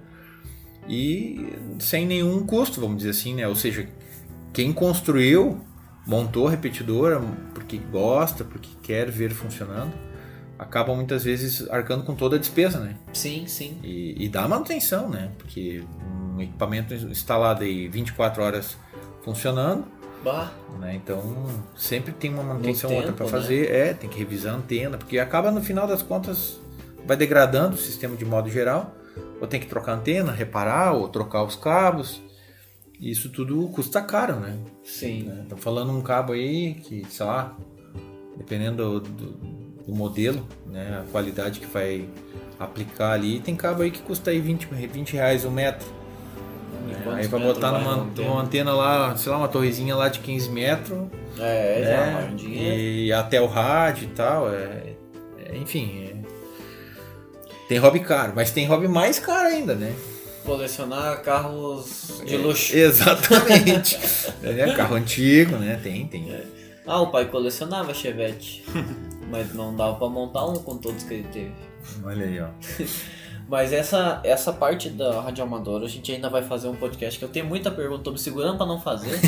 e sem nenhum custo, vamos dizer assim, né? Ou seja, quem construiu, montou a repetidora porque gosta, porque quer ver funcionando, acaba muitas vezes arcando com toda a despesa, né? Sim, sim. E, e dá manutenção, né? Porque um equipamento instalado aí 24 horas funcionando, Bah. Né? Então, sempre tem uma manutenção outra para fazer. Né? É, tem que revisar a antena, porque acaba no final das contas vai degradando o sistema de modo geral. Ou tem que trocar a antena, reparar, ou trocar os cabos. Isso tudo custa caro, né? Sim. Né? Tô falando um cabo aí que, sei lá, dependendo do, do, do, modelo, né? A qualidade que vai aplicar ali, tem cabo aí que custa aí 20, 20 reais o um metro. É, aí vai botar numa antena? lá, sei lá, uma torrezinha lá de 15 metros. É, já é, um dinheiro. E até o rádio e tal. É, é, enfim. É, tem hobby caro, mas tem hobby mais caro ainda, né? Colecionar carros de luxo. [LAUGHS] exatamente. é, carro antigo, né? Tem, tem. Ah, o pai colecionava Chevette. [LAUGHS] mas não dava pra montar um com todos que ele teve. Olha aí, ó. [LAUGHS] Mas essa, essa parte da Rádio Amadora, a gente ainda vai fazer um podcast que eu tenho muita pergunta, tô me segurando para não fazer,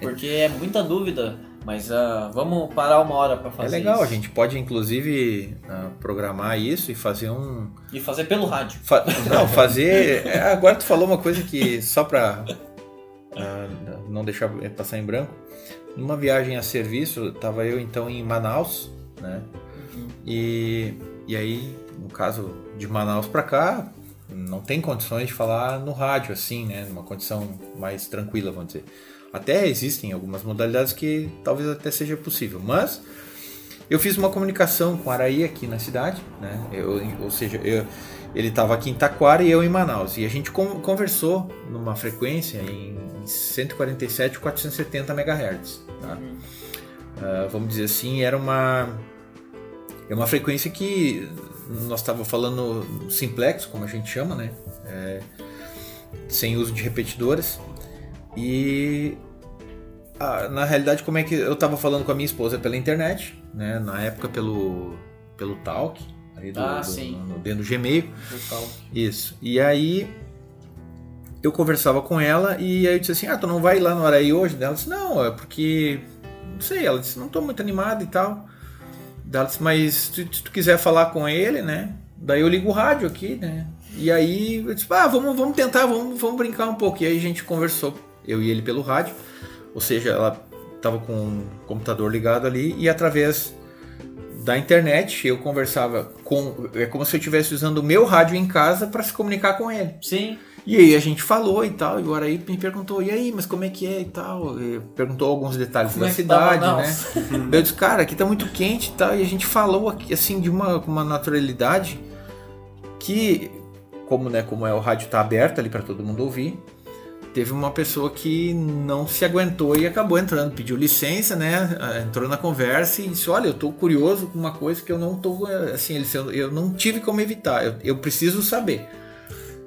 porque é muita dúvida. Mas uh, vamos parar uma hora para fazer. É legal, isso. a gente pode inclusive uh, programar isso e fazer um. E fazer pelo rádio. Fa... Não, fazer. É, agora tu falou uma coisa que só para uh, não deixar passar em branco. Numa viagem a serviço, tava eu então em Manaus, né? Uhum. E, e aí, no caso, de Manaus para cá, não tem condições de falar no rádio assim, né? Numa condição mais tranquila, vamos dizer. Até existem algumas modalidades que talvez até seja possível, mas eu fiz uma comunicação com Araí aqui na cidade, né? Eu, ou seja, eu, ele estava aqui em Taquara e eu em Manaus. E a gente conversou numa frequência em 147 470 MHz. Tá? Uhum. Uh, vamos dizer assim, era uma, é uma frequência que nós estávamos falando simplex, como a gente chama, né? É, sem uso de repetidoras. E a, na realidade, como é que eu estava falando com a minha esposa pela internet, né? Na época pelo pelo Talk, ali do, ah, do, sim. No, dentro do Gmail. Isso. E aí eu conversava com ela e aí eu disse assim: "Ah, tu não vai lá no Araí hoje?" Ela disse: "Não, é porque não sei, ela disse: "Não estou muito animada e tal". Dallas, mas se tu quiser falar com ele, né? Daí eu ligo o rádio aqui, né? E aí eu disse, ah, vamos, vamos tentar, vamos, vamos brincar um pouco. E aí a gente conversou, eu e ele pelo rádio. Ou seja, ela estava com o computador ligado ali e através da internet eu conversava com. É como se eu estivesse usando o meu rádio em casa para se comunicar com ele. Sim. E aí a gente falou e tal, e o Araí me perguntou, e aí, mas como é que é e tal? E perguntou alguns detalhes como da é cidade, né? [LAUGHS] eu disse, cara, aqui tá muito quente e tal, e a gente falou aqui, assim, de uma, uma naturalidade que, como, né, como é o rádio tá aberto ali para todo mundo ouvir, teve uma pessoa que não se aguentou e acabou entrando, pediu licença, né? Entrou na conversa e disse: Olha, eu tô curioso com uma coisa que eu não tô. Assim, eu não tive como evitar, eu, eu preciso saber.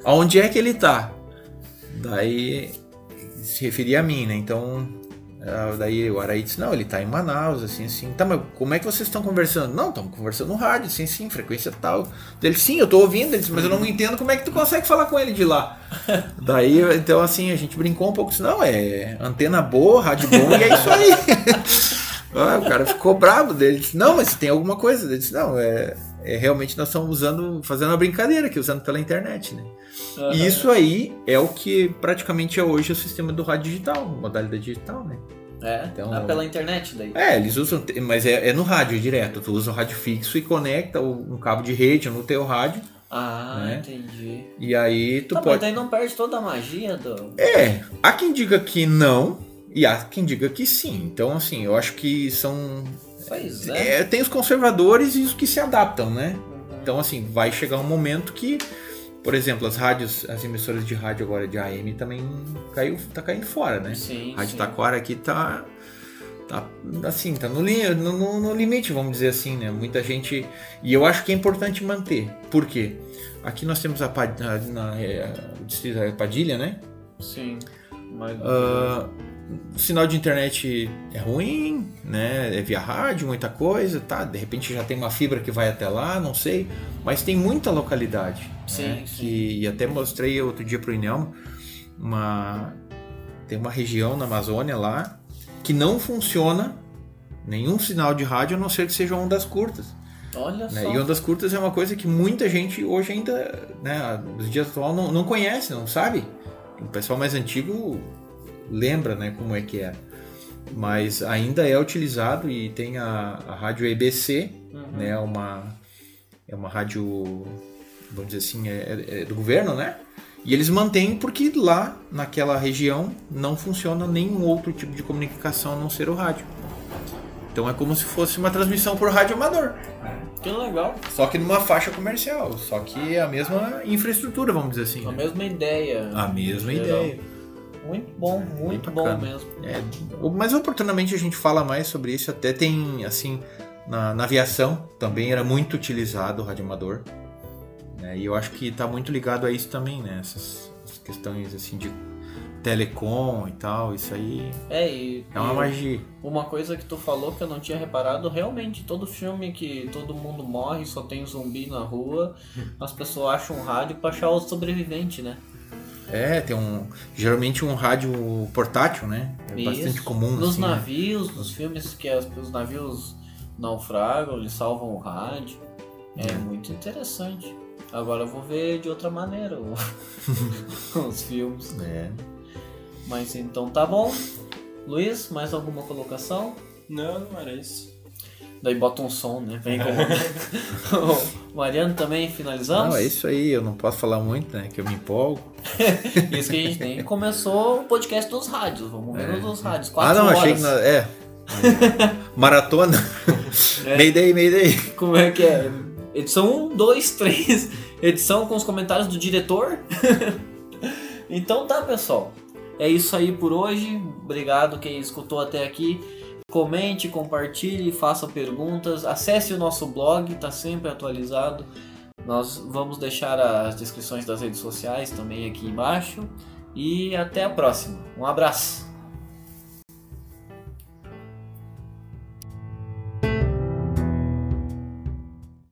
Aonde é que ele tá? Daí se referia a mim, né? Então, daí o Araí disse, não, ele tá em Manaus, assim, assim. Tá, mas como é que vocês estão conversando? Não, estamos conversando no rádio, assim, sim, frequência tal. Ele, sim, eu tô ouvindo, ele disse, mas eu não entendo como é que tu consegue falar com ele de lá. [LAUGHS] daí, então, assim, a gente brincou um pouco, disse, não, é antena boa, rádio bom, e é isso aí. [LAUGHS] ah, o cara ficou bravo dele, disse, não, mas tem alguma coisa. Ele disse, não, é, é realmente nós estamos usando, fazendo uma brincadeira aqui, usando pela internet, né? Uhum. E isso aí é o que praticamente é hoje o sistema do rádio digital, modalidade digital, né? É, então, ah, pela internet daí. É, eles usam, mas é, é, no rádio direto. Tu usa o rádio fixo e conecta um cabo de rede no teu rádio. Ah, né? entendi. E aí tu tá, pode. Mas daí não perde toda a magia do. É, há quem diga que não e há quem diga que sim. Então, assim, eu acho que são. Pois é. é tem os conservadores e os que se adaptam, né? Então, assim, vai chegar um momento que, por exemplo, as rádios, as emissoras de rádio agora de AM também caiu, tá caindo fora, né? Sim, Rádio sim. Taquara aqui tá, tá assim, tá no, li- no, no- limite, vamos dizer assim, né? Muita gente. E eu acho que é importante manter. Por quê? Aqui nós temos a, Pad- na, é, o distrito da Padilha, né? Sim. Mas... Ah, o sinal de internet é ruim, né? É via rádio, muita coisa, tá? De repente já tem uma fibra que vai até lá, não sei. Mas tem muita localidade. Sim, né? sim. Que, e até mostrei outro dia pro Inelmo uma tem uma região na Amazônia lá que não funciona nenhum sinal de rádio a não ser que seja ondas curtas. Olha né? só. E ondas curtas é uma coisa que muita gente hoje ainda, né, nos dias atuais, não, não conhece, não sabe. O pessoal mais antigo lembra né, como é que é. Mas ainda é utilizado e tem a, a rádio EBC, Uhum. né, uma, é uma rádio, vamos dizer assim, é, é- é do governo, né? E eles mantêm porque lá, naquela região, não funciona nenhum outro tipo de comunicação a não ser o rádio. Então é como se fosse uma transmissão por rádio amador. Que legal. Só que numa faixa comercial. Só que é a mesma infraestrutura, vamos dizer assim. A né? mesma ideia. A mesma ideia. Muito bom, muito Bem bom mesmo. É, mas oportunamente a gente fala mais sobre isso. Até tem, assim, na, na aviação também era muito utilizado o radioamador. né? E eu acho que está muito ligado a isso também, né? Essas, essas questões, assim, de telecom e tal. Isso aí É, e, é uma e magia. uma coisa que tu falou que eu não tinha reparado, realmente, todo filme que todo mundo morre, só tem zumbi na rua, as pessoas acham um rádio pra achar o sobrevivente, né? É, tem um. Geralmente um rádio portátil, né? É Isso. bastante comum. Nos assim, né? navios, nos filmes que as- os navios naufragam, eles salvam o rádio. É, muito interessante. Agora eu vou ver de outra maneira [LAUGHS] os filmes. É. Mas então tá bom. Luiz, mais alguma colocação? Não, não era isso. Daí bota um som, né? Vem [LAUGHS] com... o Mariano também finalizamos? Não, é isso aí, eu não posso falar muito, né? Que eu me empolgo. [LAUGHS] Isso que a gente nem começou o podcast dos rádios. Vamos ver os dos rádios. ah, Quatro não, horas. achei que. na- É. [LAUGHS] Maratona. Mayday, Mayday. Como é que é? Edição 1, 2, 3. Edição com os comentários do diretor. [LAUGHS] então tá, pessoal. É isso aí por hoje. Obrigado quem escutou até aqui. Comente, compartilhe, faça perguntas. Acesse o nosso blog, tá sempre atualizado. Nós vamos deixar as descrições das redes sociais também aqui embaixo. E até a próxima. Um abraço.